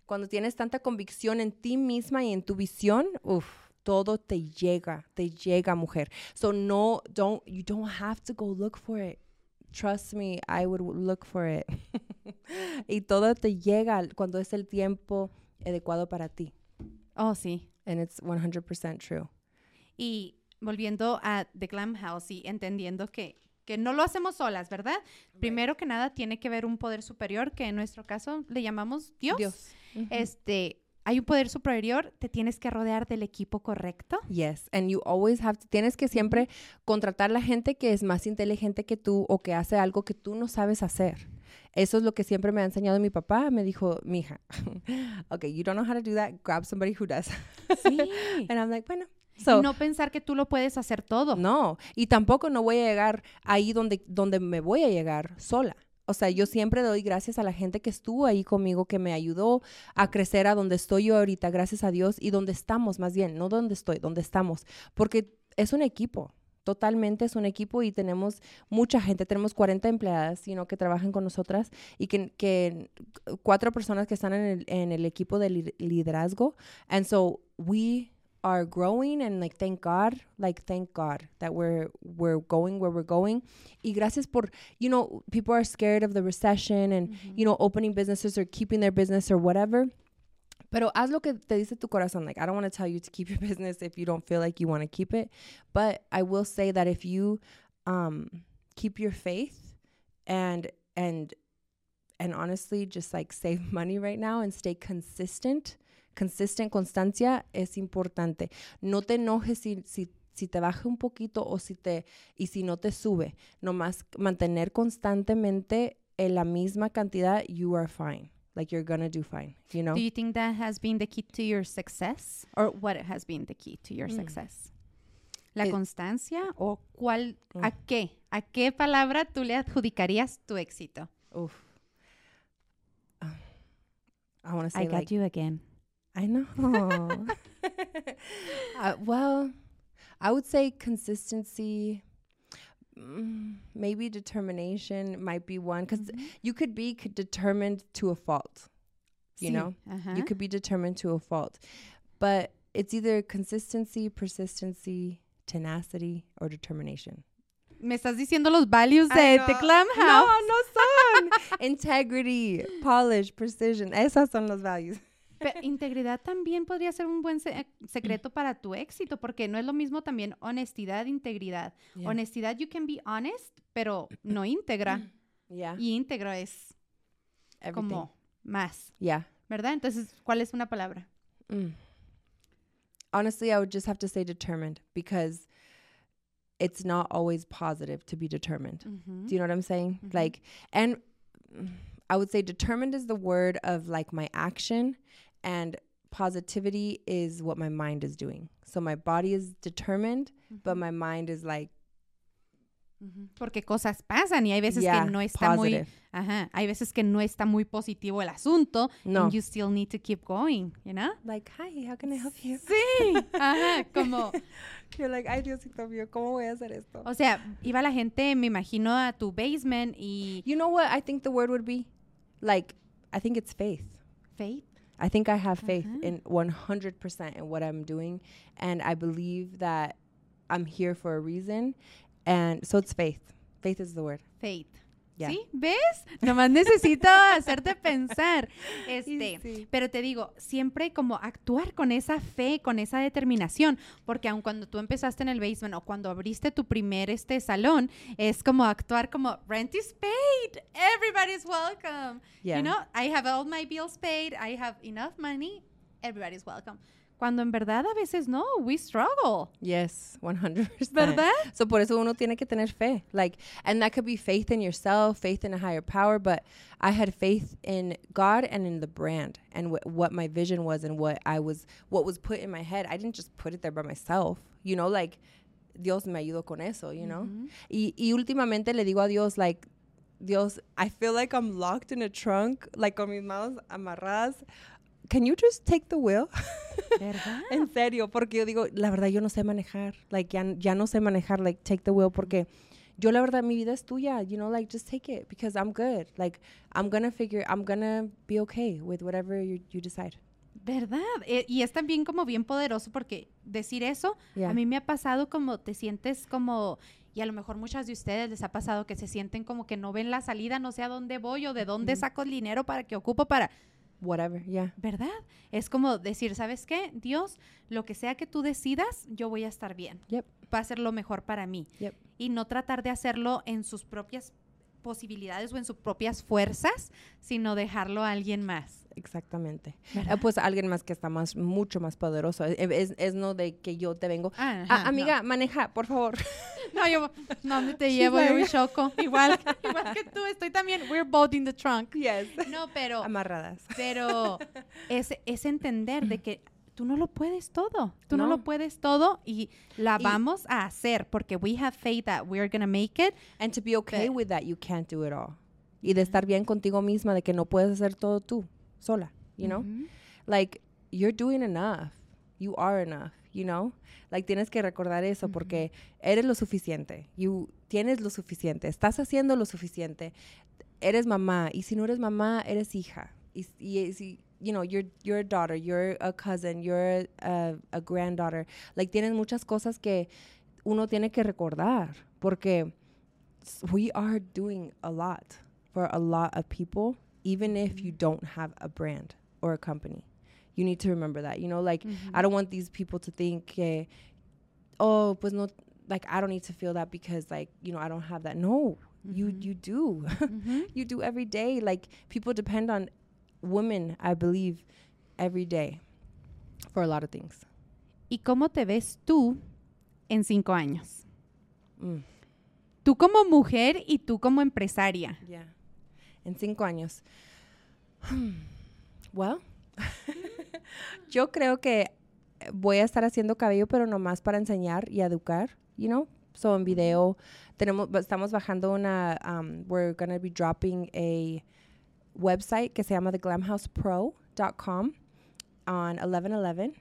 Cuando tienes tanta convicción en ti misma y en tu visión uf todo te llega te llega mujer. So no don't you don't have to go look for it trust me I would look for it [laughs] y todo te llega cuando es el tiempo adecuado para ti Oh, sí. and it's 100% true Y volviendo a The Glam House y entendiendo que, que no lo hacemos solas, ¿verdad? Primero que nada tiene que haber un poder superior, que en nuestro caso le llamamos Dios. Dios. Este, hay un poder superior, te tienes que rodear del equipo correcto. Yes, and you always have to, tienes que siempre contratar la gente que es más inteligente que tú o que hace algo que tú no sabes hacer. Eso es lo que siempre me ha enseñado mi papá. Me dijo, mija, [laughs] okay, you don't know how to do that, grab somebody who does. Sí. [laughs] And I'm like, bueno. So, y no pensar que tú lo puedes hacer todo. no, y tampoco no voy a llegar ahí donde, donde me voy a llegar sola. O sea, yo siempre doy gracias a la gente que estuvo ahí conmigo, que me ayudó a crecer a donde estoy yo ahorita, gracias a Dios, y donde estamos más bien, no donde estoy, donde estamos, porque es un equipo. totalmente es un equipo y tenemos mucha gente, tenemos 40 empleadas, know, que trabajan con nosotras y que, cuatro personas que están en el, equipo de li- liderazgo. And so we are growing and like thank God, like thank God that we're we're going where we're going. Y gracias por, you know, people are scared of the recession and you know, opening businesses or keeping their business or whatever. Pero haz lo que te dice tu corazón. Like, I don't want to tell you to keep your [laughs] business if you don't feel like you want to keep it. But I will say that if you um, keep your faith and, and, and honestly just like save [laughs] money right now and stay consistent, consistent, constancia es importante. No te enojes si, si, si te baja un poquito o si te, y si no te sube. Nomás mantener constantemente en la misma cantidad, you are fine. Like you're gonna do fine, you know? Do you think that has been the key to your success? Or what has been the key to your Mm. success? ¿La Eh, constancia o cuál, a Mm. qué? ¿A qué palabra tú le adjudicarías tu éxito? Oof. Uh, I want to say I got like you again. I know. [laughs] [laughs] uh, well, I would say consistency. mm, Maybe determination might be one because you could be c- determined to a fault. You know, ajá. you could be determined to a fault, but it's either consistency, persistency, tenacity, or determination. Me estás diciendo los values de The know. Clam No, no son. [laughs] Integrity, polish, precision. Esas son los values. Pe- integridad también podría ser un buen se- secreto para tu éxito, porque no es lo mismo también honestidad, integridad. Yeah. Honestidad, you can be honest, pero no íntegra. [clears throat] Yeah. Y íntegro es Everything. como más, Yeah. ¿verdad? Entonces, ¿cuál es una palabra? Mm. Honestly, I would just have to say determined because it's not always positive to be determined. Do you know what I'm saying? Like, and mm, I would say determined is the word of like my action, and positivity is what my mind is doing. So my body is determined, but my mind is like. Porque cosas pasan y hay veces yeah, que no está muy, positive. ajá, hay veces que no está muy positivo el asunto, No. and you still need to keep going, you know? Like, hi, how can I help you? Sí, ajá, como, [laughs] You're like, ay, Diosito mío, ¿cómo voy a hacer esto? o sea, iba la gente, me imagino, a tu basement y You know what I think the word would be? Like, I think it's faith. faith, I think I have faith Uh-huh. in 100% in what I'm doing. And I believe that I'm here for a reason. And so it's faith. Faith is the word. faith. Yeah. ¿Sí? ¿Ves? Nomás necesito hacerte pensar. [laughs] Este, sí. pero te digo, siempre como actuar con esa fe, con esa determinación, porque aun cuando tú empezaste en el basement o cuando abriste tu primer este salón, es como actuar como rent is paid, everybody's welcome. Yeah. You know, I have all my bills paid, I have enough money, everybody's welcome. Cuando en verdad a veces no, we struggle, Yes, 100%. ¿verdad? So por eso uno tiene que tener fe. Like, and that could be faith in yourself, faith in a higher power. But I had faith in God and in the brand and wh- what my vision was and what I was, what was put in my head. I didn't just put it there by myself. You know, like Dios me ayudó con eso. You know. Ujú. Y, y últimamente le digo a Dios, like, Dios, I feel like I'm locked in a trunk, like con mis manos amarradas. Can you just take the wheel? [laughs] ¿Verdad? en serio, porque yo digo, la verdad yo no sé manejar, like ya, ya no sé manejar, like take the wheel, porque yo la verdad mi vida es tuya, you know, like just take it because I'm good, like I'm gonna figure, I'm gonna be okay with whatever you, you decide. ¿Verdad? Eh, y es también como bien poderoso porque decir eso, Yeah. a mí me ha pasado como te sientes como, y a lo mejor muchas de ustedes les ha pasado que se sienten como que no ven la salida, no sé a dónde voy o de dónde Ujú. saco el dinero para que ocupo para, Whatever, yeah. ¿verdad? Es como decir, ¿sabes qué? Dios, lo que sea que tú decidas, yo voy a estar bien. Yep. Va a ser lo mejor para mí. Yep. Y no tratar de hacerlo en sus propias posibilidades o en sus propias fuerzas, sino dejarlo a alguien más. Exactamente. ¿verdad? Eh, pues alguien más que está más, mucho más poderoso. Eh, Es, es no de que yo te vengo. Ah, "Ah, ajá, no. amiga, maneja, por favor. [laughs] No, yo, no, ¿dónde te llevo? Yo me choco. [laughs] Igual, igual que tú, estoy también, we're both in the trunk. Yes. No, pero, Amarradas. pero [laughs] es, es entender de que tú no lo puedes todo. Tú no, No. lo puedes todo y la Y- vamos a hacer porque we have faith that we're gonna make it. And to be okay But- with that, you can't do it all. Y de estar bien contigo misma, de que no puedes hacer todo tú, sola, you know? Like, you're doing enough. You are enough, you know? Like tienes que recordar eso porque eres lo suficiente. You tienes lo suficiente. Estás haciendo lo suficiente. Eres mamá y si no eres mamá, eres hija. Y, y si you know, you're you're a daughter, you're a cousin, you're a, a granddaughter. Like tienes muchas cosas que uno tiene que recordar porque we are doing a lot for a lot of people even if you don't have a brand or a company. You need to remember that. You know, like I don't want these people to think, eh, oh, pues no, like I don't need to feel that because like you know I don't have that. No, you you do, [laughs] you do every day. Like people depend on women, I believe, every day for a lot of things. ¿Y cómo te ves tú en cinco años? Mm. Tú como mujer y tú como empresaria. Yeah. En cinco años. well, [laughs] yo creo que voy a estar haciendo cabello, pero nomás para enseñar y educar, you know? So en video tenemos, estamos bajando una, um, we're going to be dropping a website que se llama theglamhousepro.com on 1111.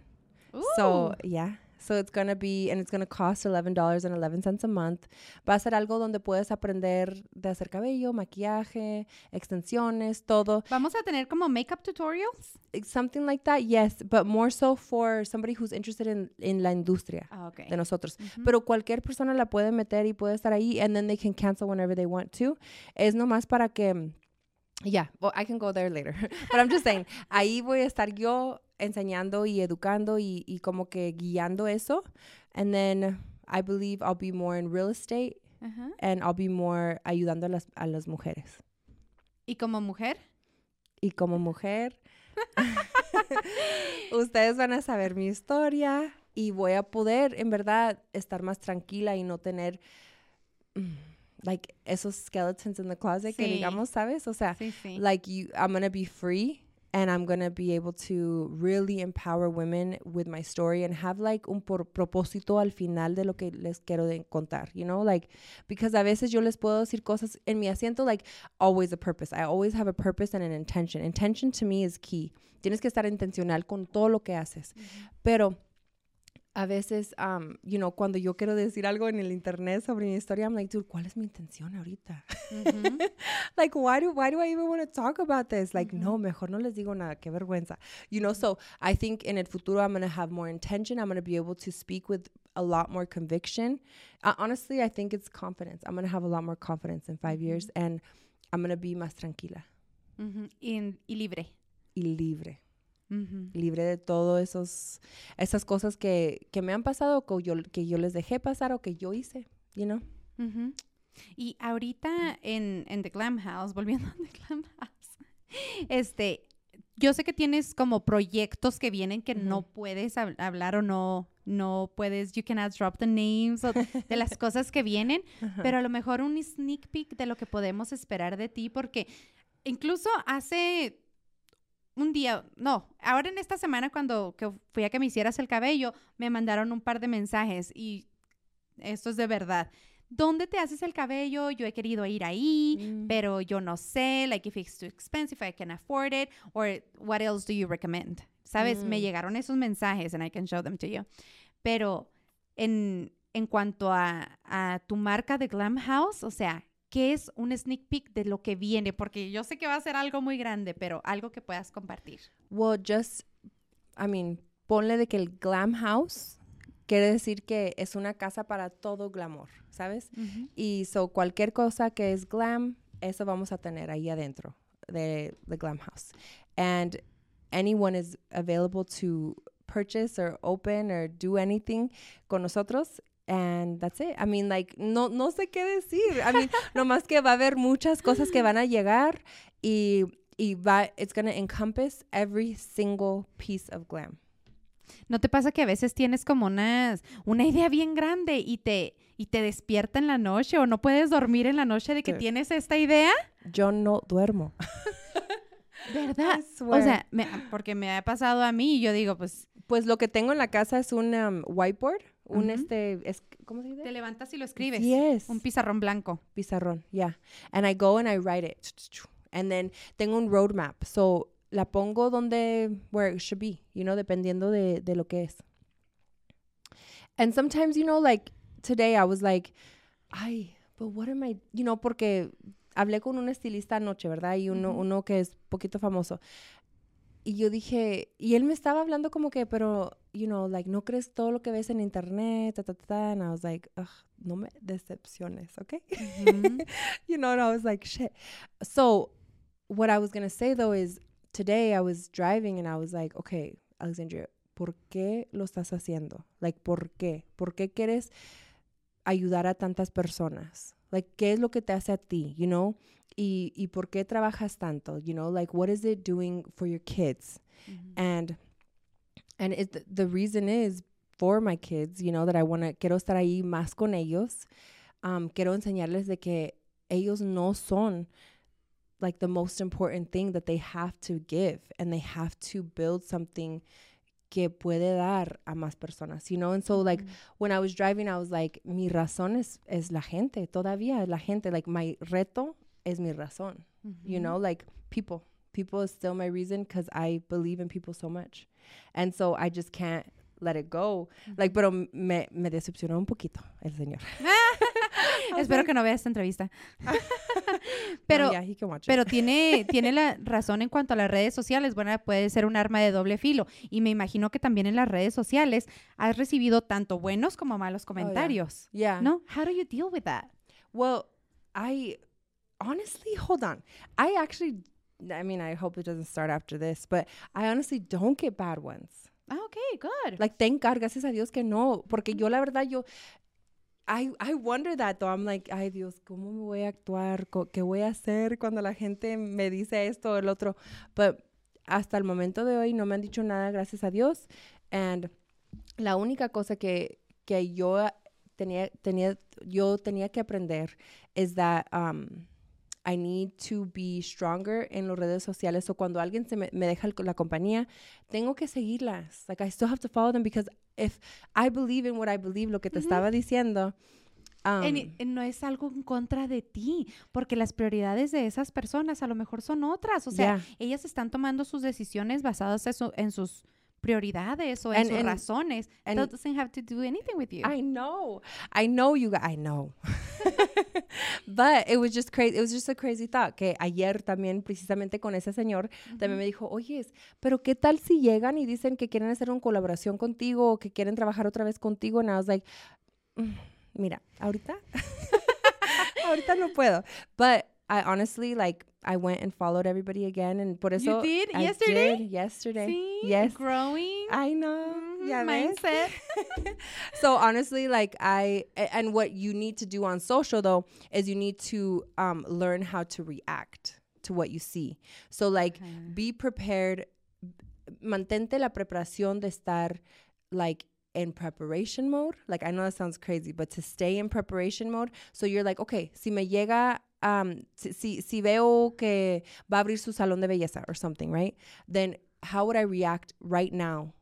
So, Ooh. yeah. So it's going to be, and it's going to cost $11.11 a month. Va a ser algo donde puedes aprender de hacer cabello, maquillaje, extensiones, todo. Vamos a tener como makeup tutorials. It's something like that, yes, but more so for somebody who's interested in, in la industria Ah, ok. de nosotros. Pero cualquier persona la puede meter y puede estar ahí, and then they can cancel whenever they want to. Es nomás para que, yeah, well, I can go there later. [laughs] but I'm just saying, ahí voy a estar yo enseñando y educando y, y como que guiando eso. And then I believe I'll be more in real estate Ajá. and I'll be more ayudando a las, a las mujeres. ¿Y como mujer? Y como mujer, [laughs] ustedes van a saber mi historia y voy a poder, en verdad, estar más tranquila y no tener, mm, like, esos skeletons in the closet que Sí. digamos, ¿sabes? O sea, Sí, sí. like, you, I'm going to be free and I'm going to be able to really empower women with my story and have, like, un por- propósito al final de lo que les quiero contar, you know? Like, because a veces yo les puedo decir cosas en mi asiento, like, always a purpose. I always have a purpose and an intention. Intention to me is key. Tienes que estar intencional con todo lo que haces. Pero a veces, um, you know, cuando yo quiero decir algo en el internet sobre mi historia, I'm like, dude, ¿cuál es mi intención ahorita? [laughs] Like, why do, why do I even want to talk about this? Like, no, mejor no les digo nada, qué vergüenza. You know, so I think in el futuro, I'm going to have more intention. I'm going to be able to speak with a lot more conviction. Uh, honestly, I think it's confidence. I'm going to have a lot more confidence in 5 years and I'm going to be más tranquila y, y libre. y libre. Libre de todas esos esas cosas que, que me han pasado que yo, que yo les dejé pasar o que yo hice, you know? Ujú. Y ahorita en, en The Glam House, [laughs] volviendo a The Glam House, este, yo sé que tienes como proyectos que vienen que no puedes hab- hablar o no, no puedes, you cannot drop the names o de las [laughs] cosas que vienen, pero a lo mejor un sneak peek de lo que podemos esperar de ti, porque incluso hace un día, no, ahora en esta semana cuando que fui a que me hicieras el cabello, me mandaron un par de mensajes y esto es de verdad. ¿Dónde te haces el cabello? Yo he querido ir ahí, Mm. pero yo no sé, like if it's too expensive, I can afford it, or what else do you recommend? ¿Sabes? Me Mm. llegaron esos mensajes and I can show them to you. Pero en, en cuanto a, a tu marca de Glam House, o sea, ¿qué es un sneak peek de lo que viene? Porque yo sé que va a ser algo muy grande, pero algo que puedas compartir. Well, just, I mean, ponle de que el glam house quiere decir que es una casa para todo glamour, ¿sabes? Y so cualquier cosa que es glam, eso vamos a tener ahí adentro de the glam house. And anyone is available to purchase or open or do anything con nosotros. And that's it. I mean, like, no, no sé qué decir. I mean, [laughs] nomás que va a haber muchas cosas que van a llegar y, y va, it's going to encompass every single piece of glam. ¿No te pasa que a veces tienes como una, una idea bien grande y te, y te despierta en la noche o no puedes dormir en la noche de que Sí. tienes esta idea? Yo no duermo. [laughs] ¿Verdad? O sea, me- porque me ha pasado a mí y yo digo, pues Pues lo que tengo en la casa es un um, whiteboard, un Ujú. este, es, ¿cómo se dice? te levantas y lo escribes. Yes. Un pizarrón blanco. pizarrón, yeah. And I go and I write it. And then tengo un roadmap. So la pongo donde, where it should be, you know, dependiendo de, de lo que es. And sometimes, you know, like today I was like, ay, but what am I, you know, porque hablé con un estilista anoche, ¿verdad? Y uno, uno que es poquito famoso. Y yo dije, y él me estaba hablando como que, pero, you know, like, no crees todo lo que ves en internet, ta, ta, ta. And I was like, ugh, no me decepciones, ¿ok? Ujú. [laughs] you know, and I was like, shit. So, what I was going to say though is today I was driving and I was like, okay, Alexandria, ¿por qué lo estás haciendo? Like, ¿por qué? ¿Por qué quieres ayudar a tantas personas? Like, ¿qué es lo que te hace a ti, you know? Y, y por qué trabajas tanto, you know? Like, what is it doing for your kids? Ujú. and and it, the reason is for my kids you know that i want to quiero estar ahí más con ellos um, quiero enseñarles de que ellos no son like the most important thing that they have to give and they have to build something que puede dar a más personas you know? And so like Ujú. when i was driving i was like mi razón es, es la gente todavía la gente like my reto es mi razón. You know like people people is still my reason because i believe in people so much and so i just can't let it go like pero me, me decepcionó un poquito el señor [laughs] Espero que no vea esta entrevista. [laughs] pero No, yeah, pero tiene, [laughs] tiene la razón en cuanto a las redes sociales. Bueno, puede ser un arma de doble filo. Y me imagino que también en las redes sociales has recibido tanto buenos como malos comentarios. yeah ¿No? How do you deal with that? well i honestly hold on i actually i mean i hope it doesn't start after this but i honestly don't get bad ones Ah, ok, good. Like, thank God, gracias a Dios que no. Porque yo, la verdad, yo. I, I wonder that though. I'm like, ay Dios, ¿cómo me voy a actuar? ¿Qué voy a hacer cuando la gente me dice esto o el otro? But hasta el momento de hoy no me han dicho nada, gracias a Dios. And la única cosa que, que yo tenía, tenía, yo tenía que aprender es that um, I need to be stronger en las redes sociales. O cuando alguien se me, me deja la compañía, tengo que seguirlas. Like, I still have to follow them because if I believe in what I believe, lo que te estaba diciendo. um, En- en- no es algo en contra de ti, porque las prioridades de esas personas a lo mejor son otras. O sea, yeah. ellas están tomando sus decisiones basadas en, su- en sus prioridades o en And- sus and- razones. and- That doesn't have to do anything with you. I know. I know you guys. I know. [laughs] but it was just crazy. It was just a crazy thought. Que ayer también, precisamente con ese señor, también me dijo, oye, pero ¿qué tal si llegan y dicen que quieren hacer una colaboración contigo o que quieren trabajar otra vez contigo? And I was like, "Mm, mira, ahorita, [laughs] ahorita no puedo. But I honestly, like, I went and followed everybody again. And por eso. did? I Yesterday? did yesterday. Sí, Yes. growing. I know. Mhm, Ya ves? mindset. [laughs] so honestly like I and what you need to do on social though is you need to um, learn how to react to what you see so like Okay. be prepared mantente la preparación de estar like in preparation mode like i know that sounds crazy but to stay in preparation mode so you're like okay si me llega um si, si, si veo que va a abrir su salón de belleza or something right? Then how would i react right now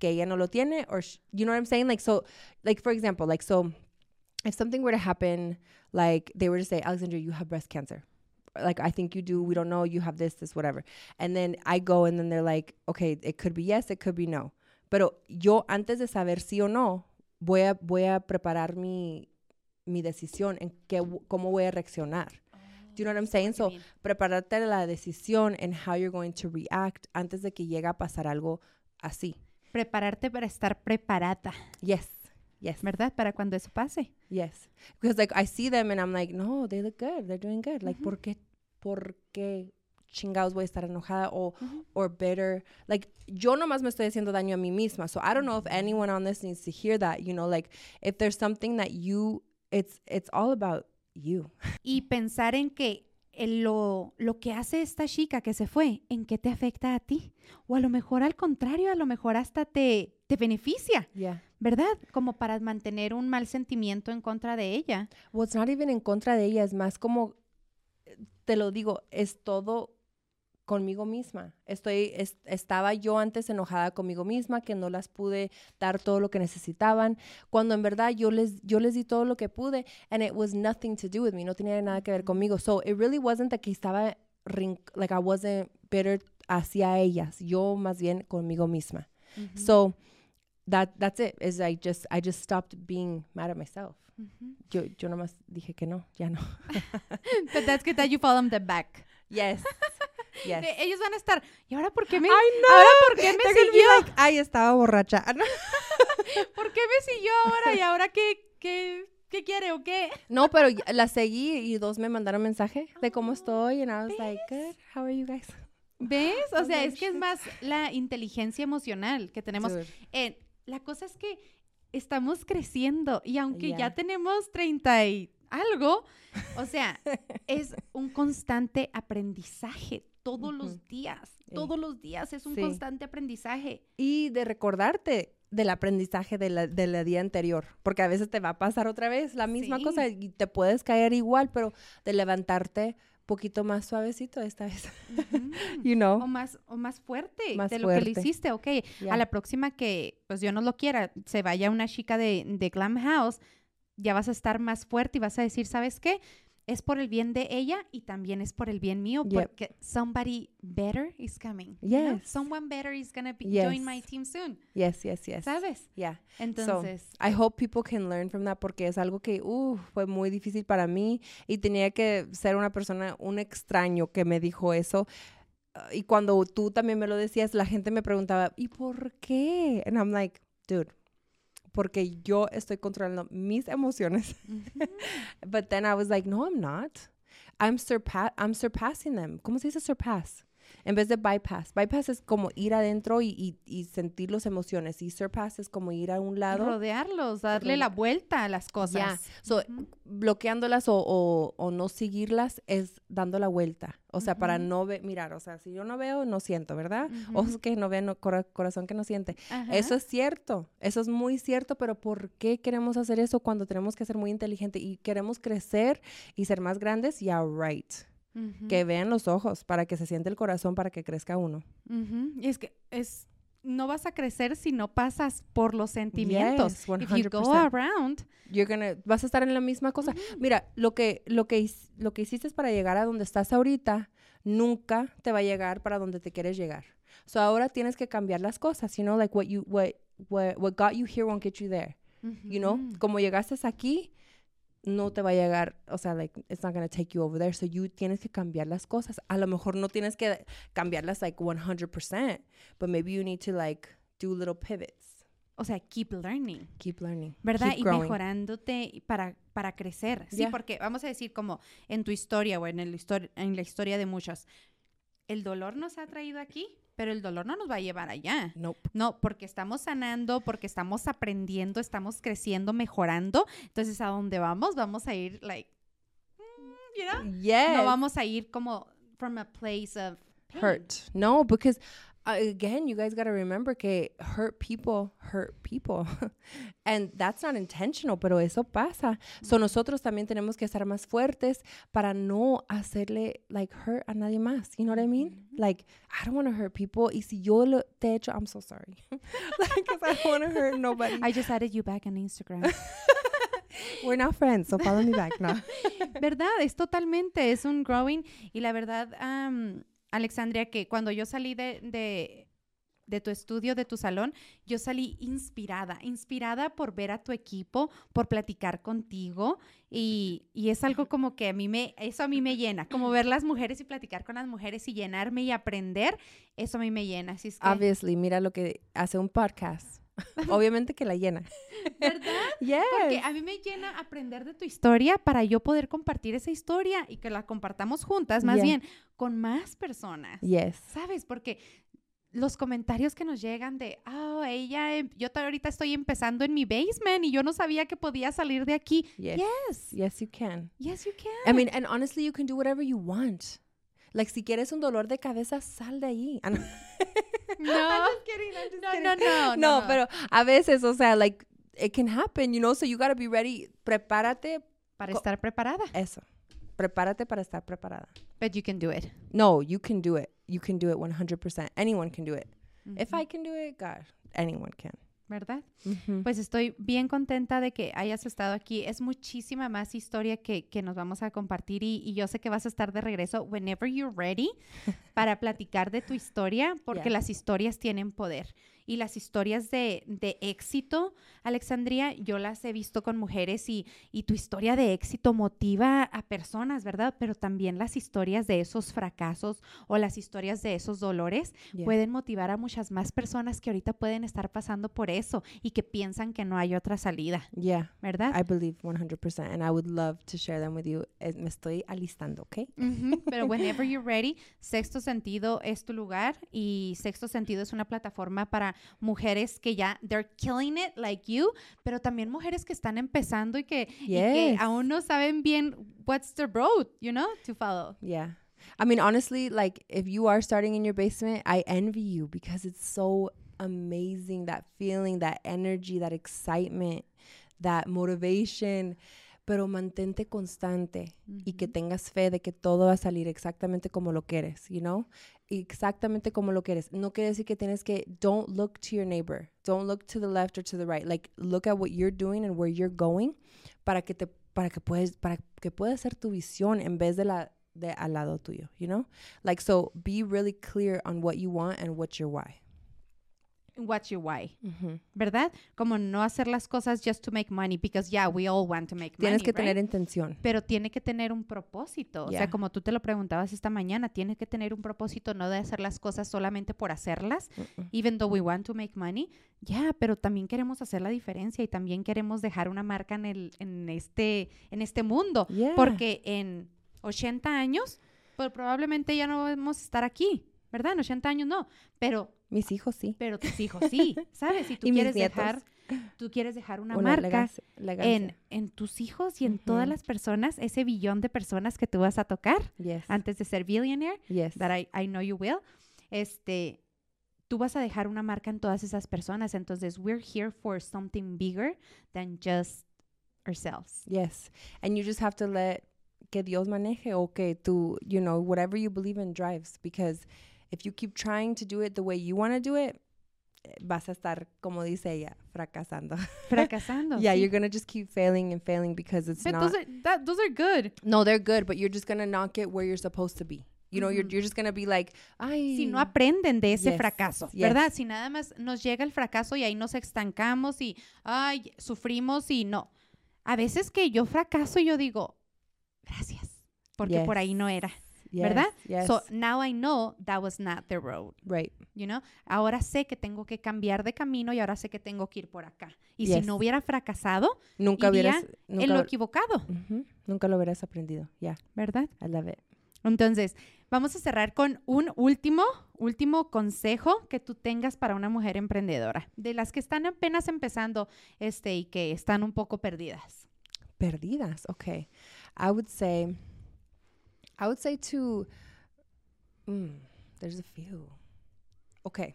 que ella no lo tiene or you know what i'm saying? Like so like for example like so if something were to happen like they were to say alexandra you have breast cancer. Like i think you do. We don't know. You have this this whatever. And then i go and then they're like okay it could be yes it could be no. Pero yo antes de saber sí o no voy a voy a preparar mi mi decisión en qué cómo voy a reaccionar do you know what i'm saying so prepararte la decisión and how you're going to react antes de que llegue a pasar algo así Prepararte para estar preparada, yes yes ¿verdad? Para cuando eso pase. Yes. Because like I see them and I'm like, no, they look good. They're doing good. Like, Ujú. ¿por qué, por qué chingados voy a estar enojada o, or bitter? Like, yo nomás me estoy haciendo daño a mí misma. So I don't know if anyone on this needs to hear that, you know, like if there's something that you, it's, it's all about you. [laughs] Y pensar en que lo, lo que hace esta chica que se fue, ¿en qué te afecta a ti? O a lo mejor al contrario, a lo mejor hasta te, te beneficia, Yeah. ¿verdad? Como para mantener un mal sentimiento en contra de ella. Well, it's not even en contra de ella. Es más como, te lo digo, es todo conmigo misma. Estoy, es- estaba yo antes enojada conmigo misma, que no las pude dar todo lo que necesitaban, cuando en verdad yo les, yo les di todo lo que pude, and it was nothing to do with me, no tenía nada que ver conmigo. So it really wasn't that que estaba, like I wasn't bitter hacia ellas, yo más bien conmigo misma. So that that's it. Is I just I just stopped being mad at myself. Yo yo nomás dije que no, ya no. [laughs] But that's good that you follow them back. Yes. Yes. De- ellos van a estar, ¿y ahora por qué me, ahora por qué me siguió? like, Ay, estaba borracha. No. [laughs] ¿Por qué me siguió ahora? ¿Y ahora qué, qué, qué quiere o qué? No, pero la seguí y dos me mandaron mensaje de cómo estoy and I was like, good. How are you guys? ¿Ves? O sea, Okay, es que es más la inteligencia emocional que tenemos. Eh, la cosa es que estamos creciendo y aunque Ya. ya tenemos 30 y algo, o sea, es un constante aprendizaje todos Ujú. los días. Sí. Todos los días es un Sí. constante aprendizaje. Y de recordarte del aprendizaje de la, de la día anterior, porque a veces te va a pasar otra vez la misma Sí. cosa y te puedes caer igual, pero de levantarte poquito más suavecito esta vez, [laughs] you O know. más, o más fuerte Más de lo que le hiciste, ok. Yeah. A la próxima que, pues yo no lo quiera, se vaya una chica de, de Glam House, ya vas a estar más fuerte y vas a decir, ¿sabes qué? Es por el bien de ella y también es por el bien mío, Yep. porque somebody better is coming. you know? Yes. Someone better is gonna be Yes. join my team soon. Yes, yes, yes. ¿Sabes? Yeah. Entonces, I hope people can learn from that porque es algo que uh, fue muy difícil para mí y tenía que ser una persona, un extraño que me dijo eso. Uh, y cuando tú también me lo decías, la gente me preguntaba, ¿y por qué? And I'm like, dude, porque yo estoy controlando mis emociones. [laughs] But then I was like, no, I'm not. I'm, surpa I'm surpassing them. ¿Cómo se dice surpass? En vez de bypass. Bypass es como ir adentro y, y, y sentir las emociones. Y surpass es como ir a un lado. rodearlos, darle la vuelta a las cosas. So, bloqueándolas o, o, o no seguirlas es dando la vuelta. O sea, para no ver, mirar, o sea, si yo no veo, no siento, ¿verdad? Ojos que no ven, no- cora- corazón que no siente. Eso es cierto, eso es muy cierto, pero ¿por qué queremos hacer eso cuando tenemos que ser muy inteligente y queremos crecer y ser más grandes? Yeah, right. Ujú. Que vean los ojos para que se siente el corazón para que crezca uno. Ujú, Y es que es no vas a crecer si no pasas por los sentimientos. Yes, If you go 100%. around, You're gonna, vas a estar en la misma cosa. Mira, lo que, lo que, lo que hiciste para llegar a donde estás ahorita, nunca te va a llegar para donde te quieres llegar. So ahora tienes que cambiar las cosas, you know, like what you, what, what, what got you here won't get you there. you know, como llegaste aquí, no te va a llegar, o sea, like, it's not going to take you over there. So you tienes que cambiar las cosas. A lo mejor no tienes que cambiarlas like 100%, but maybe you need to like do little pivots. o sea, keep learning, Keep learning. ¿verdad? Keep y growing. mejorándote para, para crecer. Sí, Yeah. porque vamos a decir como en tu historia o en, el histori- en la historia de muchos, el dolor nos ha traído aquí, pero el dolor no nos va a llevar allá. Nope. No, porque estamos sanando, porque estamos aprendiendo, estamos creciendo, mejorando. Entonces, ¿a dónde vamos? Vamos a ir, like, mm, you know? Yes. No vamos a ir como from a place of pain. hurt. No, because again, you guys got to remember que hurt people hurt people. [laughs] and that's not intentional, pero eso pasa. So nosotros también tenemos que estar más fuertes para no hacerle like hurt a nadie más. You know what I mean? Like, I don't want to hurt people. Y si yo lo te he hecho, I'm so sorry. [laughs] like, 'cause I don't want to hurt nobody. I just added you back on Instagram. [laughs] We're not friends, so follow me back now. ¿Verdad? Es totalmente, es un growing. Y la verdad, Alexandria, que cuando yo salí de, de, tu estudio, de tu salón, yo salí inspirada, inspirada por ver a tu equipo, por platicar contigo. Y, y es algo como que a mí me, eso a mí me llena, como ver las mujeres y platicar con las mujeres y llenarme y aprender, eso a mí me llena. Así es que, Obviously, mira lo que hace un podcast. [laughs] Obviamente que la llena. ¿verdad? [laughs] Yes. Porque a mí me llena aprender de tu historia para yo poder compartir esa historia y que la compartamos juntas, más Yeah. bien, con más personas. Yes. ¿Sabes? Porque los comentarios que nos llegan de, oh, ella, em- yo ta- ahorita estoy empezando en mi basement y yo no sabía que podía salir de aquí. Yes. Yes, Yes, you can. yes, you can. I mean, and honestly, you can do whatever you want. Like, si quieres un dolor de cabeza, sal de ahí. [laughs] No. no, no, no, no, no, no, pero a veces, o sea, like, it can happen, you know, so you gotta be ready. Prepárate, para estar preparada. eso. Prepárate para estar preparada. But you can do it. No, you can do it. You can do it 100%. Anyone can do it. If I can do it, God, anyone can. ¿Verdad? Mhm. Pues estoy bien contenta de que hayas estado aquí. Es muchísima más historia que, que nos vamos a compartir y, y yo sé que vas a estar de regreso whenever you're ready. [laughs] para platicar de tu historia, porque Yeah. las historias tienen poder. Y las historias de, de éxito, Alexandria, yo las he visto con mujeres y, y tu historia de éxito motiva a personas, ¿verdad? Pero también las historias de esos fracasos o las historias de esos dolores Yeah. pueden motivar a muchas más personas que ahorita pueden estar pasando por eso y que piensan que no hay otra salida, Yeah. ¿verdad? I believe 100%, and I would love to share them with you. Eh, Me estoy alistando, ¿ok? Ujú, Pero whenever you're ready, Sexto Sentido es tu lugar y Sexto Sentido es una plataforma para mujeres que ya they're killing it like you, pero también mujeres que están empezando y que, y que Yes. aún no saben bien what's the road, you know, to follow. Yeah. I mean, honestly, like if you are starting in your basement, I envy you because it's so amazing that feeling, that energy, that excitement, that motivation. Pero mantente constante y que tengas fe de que todo va a salir exactamente como lo quieres, you know? Exactamente como lo quieres. No quiere decir que tienes que, don't look to your neighbor. Don't look to the left or to the right. Like, look at what you're doing and where you're going para que te, para que puedes, para que pueda ser tu visión en vez de la, de al lado tuyo, you know? Like, so be really clear on what you want and what's your why. What's your why, ¿verdad? Como no hacer las cosas just to make money, because yeah, we all want to make Tienes money, que tener right? intención. pero tiene que tener un propósito. O sea, Yeah. como tú te lo preguntabas esta mañana, tiene que tener un propósito, no de hacer las cosas solamente por hacerlas, Mm-mm. even though we want to make money. Ya, pero también queremos hacer la diferencia y también queremos dejar una marca en, el, en, este, en este mundo. Yeah. Porque en 80 años, pues probablemente ya no vamos a estar aquí, ¿verdad? En 80 años no, pero, Mis hijos sí. pero tus hijos sí, ¿sabes? Si [laughs] tú quieres dejar, tú quieres dejar una, Una marca legancia. en, en tus hijos y en todas Ujú. las personas, ese billón de personas que tú vas a tocar Yes. antes de ser billionaire, yes. that I, I know you will, este, tú vas a dejar una marca en todas esas personas. Entonces, we're here for something bigger than just ourselves. Yes. And you just have to let que Dios maneje o que tú, you know, whatever you believe in drives. Because if you keep trying to do it the way you want to do it, vas a estar, como dice ella, fracasando. [laughs] Fracasando. yeah, sí. you're going to just keep failing and failing because it's But not. those are, that, those are good. no, they're good, but you're just going to not get where you're supposed to be. You know, you're, you're just going to be like, ay. Si no aprenden de ese Yes, fracaso, yes. ¿verdad? Si nada más nos llega el fracaso y ahí nos estancamos y, ay, sufrimos y no. A veces que yo fracaso y yo digo, gracias, porque por ahí no era, Yes, ¿verdad? Yes. So now I know that was not the road. right. You know? Ahora sé que tengo que cambiar de camino y ahora sé que tengo que ir por acá. Y si Yes. no hubiera fracasado, Nunca hubieras. en lo equivocado, Ujú, nunca lo hubieras aprendido. Yeah, ¿verdad? I love it. Entonces, vamos a cerrar con un último, último consejo que tú tengas para una mujer emprendedora, de las que están apenas empezando este y que están un poco perdidas. Perdidas. Okay. I would say, I would say to, mm, there's a few. Okay.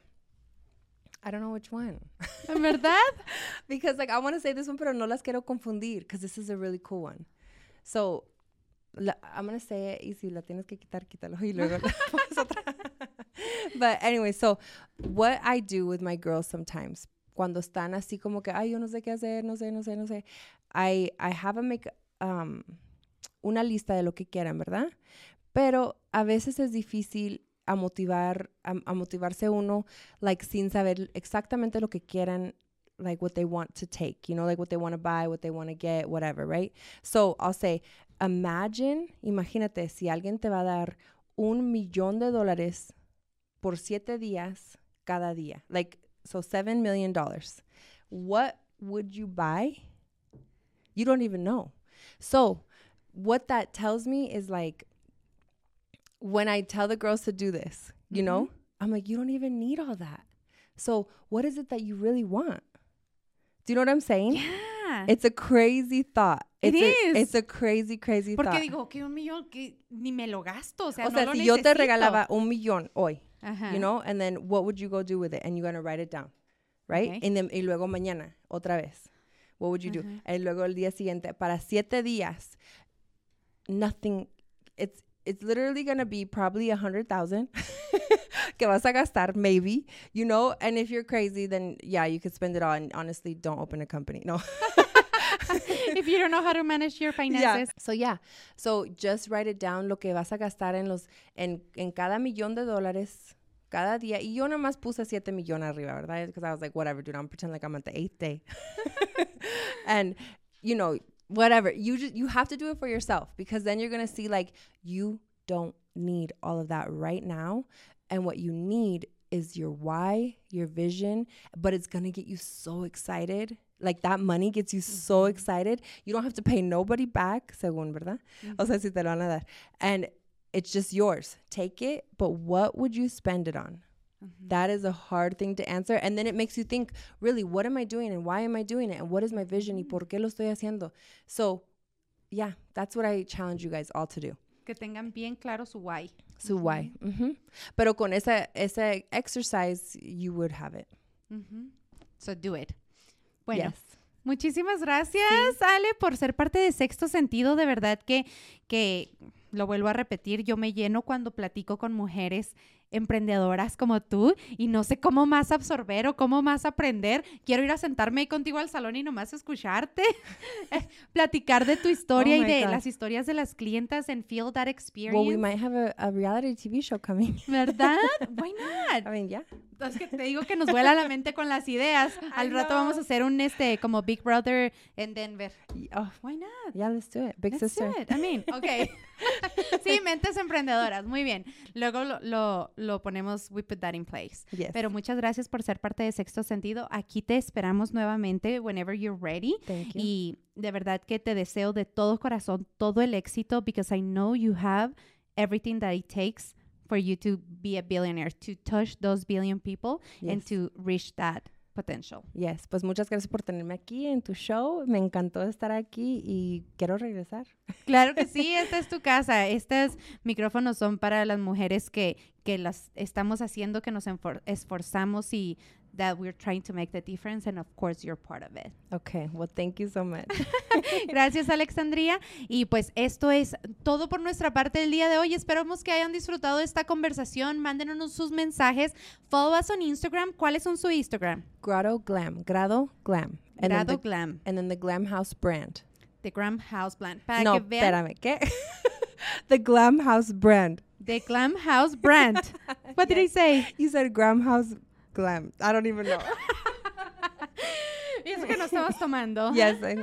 I don't know which one. ¿Verdad? [laughs] because like I want to say this one, pero no las quiero confundir because this is a really cool one. So, la, I'm going to say it y si la tienes que quitar, quítalo y luego. [laughs] But anyway, so what I do with my girls sometimes, cuando están así como que, ay, yo no sé qué hacer, no sé, no sé, no sé, I, I have a make um, una lista de lo que quieran, ¿verdad? Pero a veces es difícil a motivar, a, motivarse uno, like, sin saber exactamente lo que quieran, like, what they want to take, you know, like, what they want to buy, what they want to get, whatever, right? So, I'll say, imagine, imagínate, si alguien te va a dar un millón de dólares por siete días cada día, like, so seven million dollars. What would you buy? You don't even know. So, what that tells me is like, when I tell the girls to do this, you know, mm-hmm. I'm like, you don't even need all that. So, what is it that you really want? Do you know what I'm saying? Yeah. It's a crazy thought. It It's a, is. It's a crazy, crazy Porque thought. digo, que un millón que ni me lo gasto, o sea, o no sea, lo si yo te regalaba un millón hoy, Ajá. you know, and then what would you go do with it? And you're gonna write it down, right? Okay. And then, y luego mañana, otra vez. What would you do? Ajá. Y luego el día siguiente, para siete días, nothing, it's, it's literally gonna be probably a hundred thousand [laughs] que vas a gastar, maybe, you know, and if you're crazy, then yeah, you could spend it all, and honestly, don't open a company, no. [laughs] if you don't know how to manage your finances. Yeah. So yeah, so just write it down lo que vas a gastar en los en, en cada millón de dólares cada día. Y yo nomás puse 7 millones arriba, ¿verdad? Because I was like, whatever, dude, I'm pretend like I'm at the eighth day. [laughs] and, you know, whatever. You just, you have to do it for yourself because then you're going to see like you don't need all of that right now. And what you need is your why, your vision, but it's going to get you so excited. Like that money gets you so mm-hmm. excited. You don't have to pay nobody back, según, ¿verdad? Mm-hmm. O sea, si te lo van a dar. And it's just yours. Take it, but what would you spend it on? That is a hard thing to answer. And then it makes you think, really, what am I doing and why am I doing it? And what is my vision y por qué lo estoy haciendo? So, yeah, that's what I challenge you guys all to do. Que tengan bien claro su why. So, why? Mhm. Pero con esa, ese exercise, you would have it. So do it. Bueno, Yes. muchísimas gracias, Ale, por ser parte de Sexto Sentido. De verdad que, que, lo vuelvo a repetir, yo me lleno cuando platico con mujeres emprendedoras como tú y no sé cómo más absorber o cómo más aprender. Quiero ir a sentarme ahí contigo al salón y nomás escucharte, [laughs] platicar de tu historia Oh y de God. las historias de las clientas and feel that experience. Well, we might have a, a reality TV show coming. [laughs] ¿Verdad? Why not? I mean, yeah. Es que te digo que nos vuela la mente con las ideas. [laughs] Al I rato vamos a hacer un este como Big Brother en Denver. Oh, Why not? yeah, let's do it. Big Let's sister. do it. I mean, okay. [laughs] sí, mentes emprendedoras. Muy bien. Luego lo, lo, lo ponemos, we put that in place. Yes. Pero muchas gracias por ser parte de Sexto Sentido. Aquí te esperamos nuevamente whenever you're ready. Thank you. Y de verdad que te deseo de todo corazón todo el éxito because I know you have everything that it takes for you to be a billionaire, to touch those billion people and to reach that potential. Yes, pues muchas gracias por tenerme aquí en tu show. Me encantó estar aquí y quiero regresar. [laughs] Claro que sí, esta es tu casa. Estos micrófonos son para las mujeres que, que las estamos haciendo, que nos esforzamos y that we're trying to make the difference and of course you're part of it. Okay, well, thank you so much. [laughs] Gracias, Alexandria. Y pues esto es todo por nuestra parte del día de hoy. Esperamos que hayan disfrutado de esta conversación. Mándenos sus mensajes. Follow us on Instagram. ¿Cuáles son su Instagram? Grado Glam. Grado Glam. And Grado then the, Glam. And then the Glam House brand. The Glam House Brand. Para no, que espérame, ¿qué? [laughs] the Glam House brand. The Glam House Brand. [laughs] What did I say? You said Glam House Glam. I don't even know. Y eso que no estamos tomando. yes. I,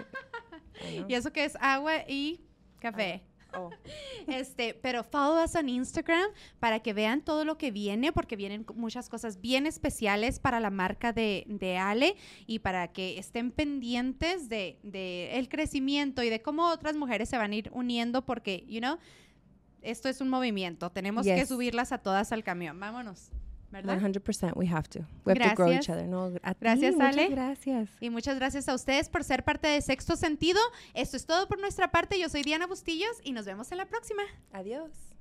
I. Y eso que es agua y café. Oh. Este, pero follow us on Instagram para que vean todo lo que viene, porque vienen muchas cosas bien especiales para la marca de, de Ale y para que estén pendientes de, de el crecimiento y de cómo otras mujeres se van a ir uniendo, porque, you know, esto es un movimiento. Tenemos que Yes. subirlas a todas al camión. Vámonos, ¿verdad? 100%. We have to. We have to grow Gracias. each other. No, a ti, Gracias, muchas Ale. Gracias. Y muchas gracias a ustedes por ser parte de Sexto Sentido. Esto es todo por nuestra parte. Yo soy Diana Bustillos y nos vemos en la próxima. Adiós.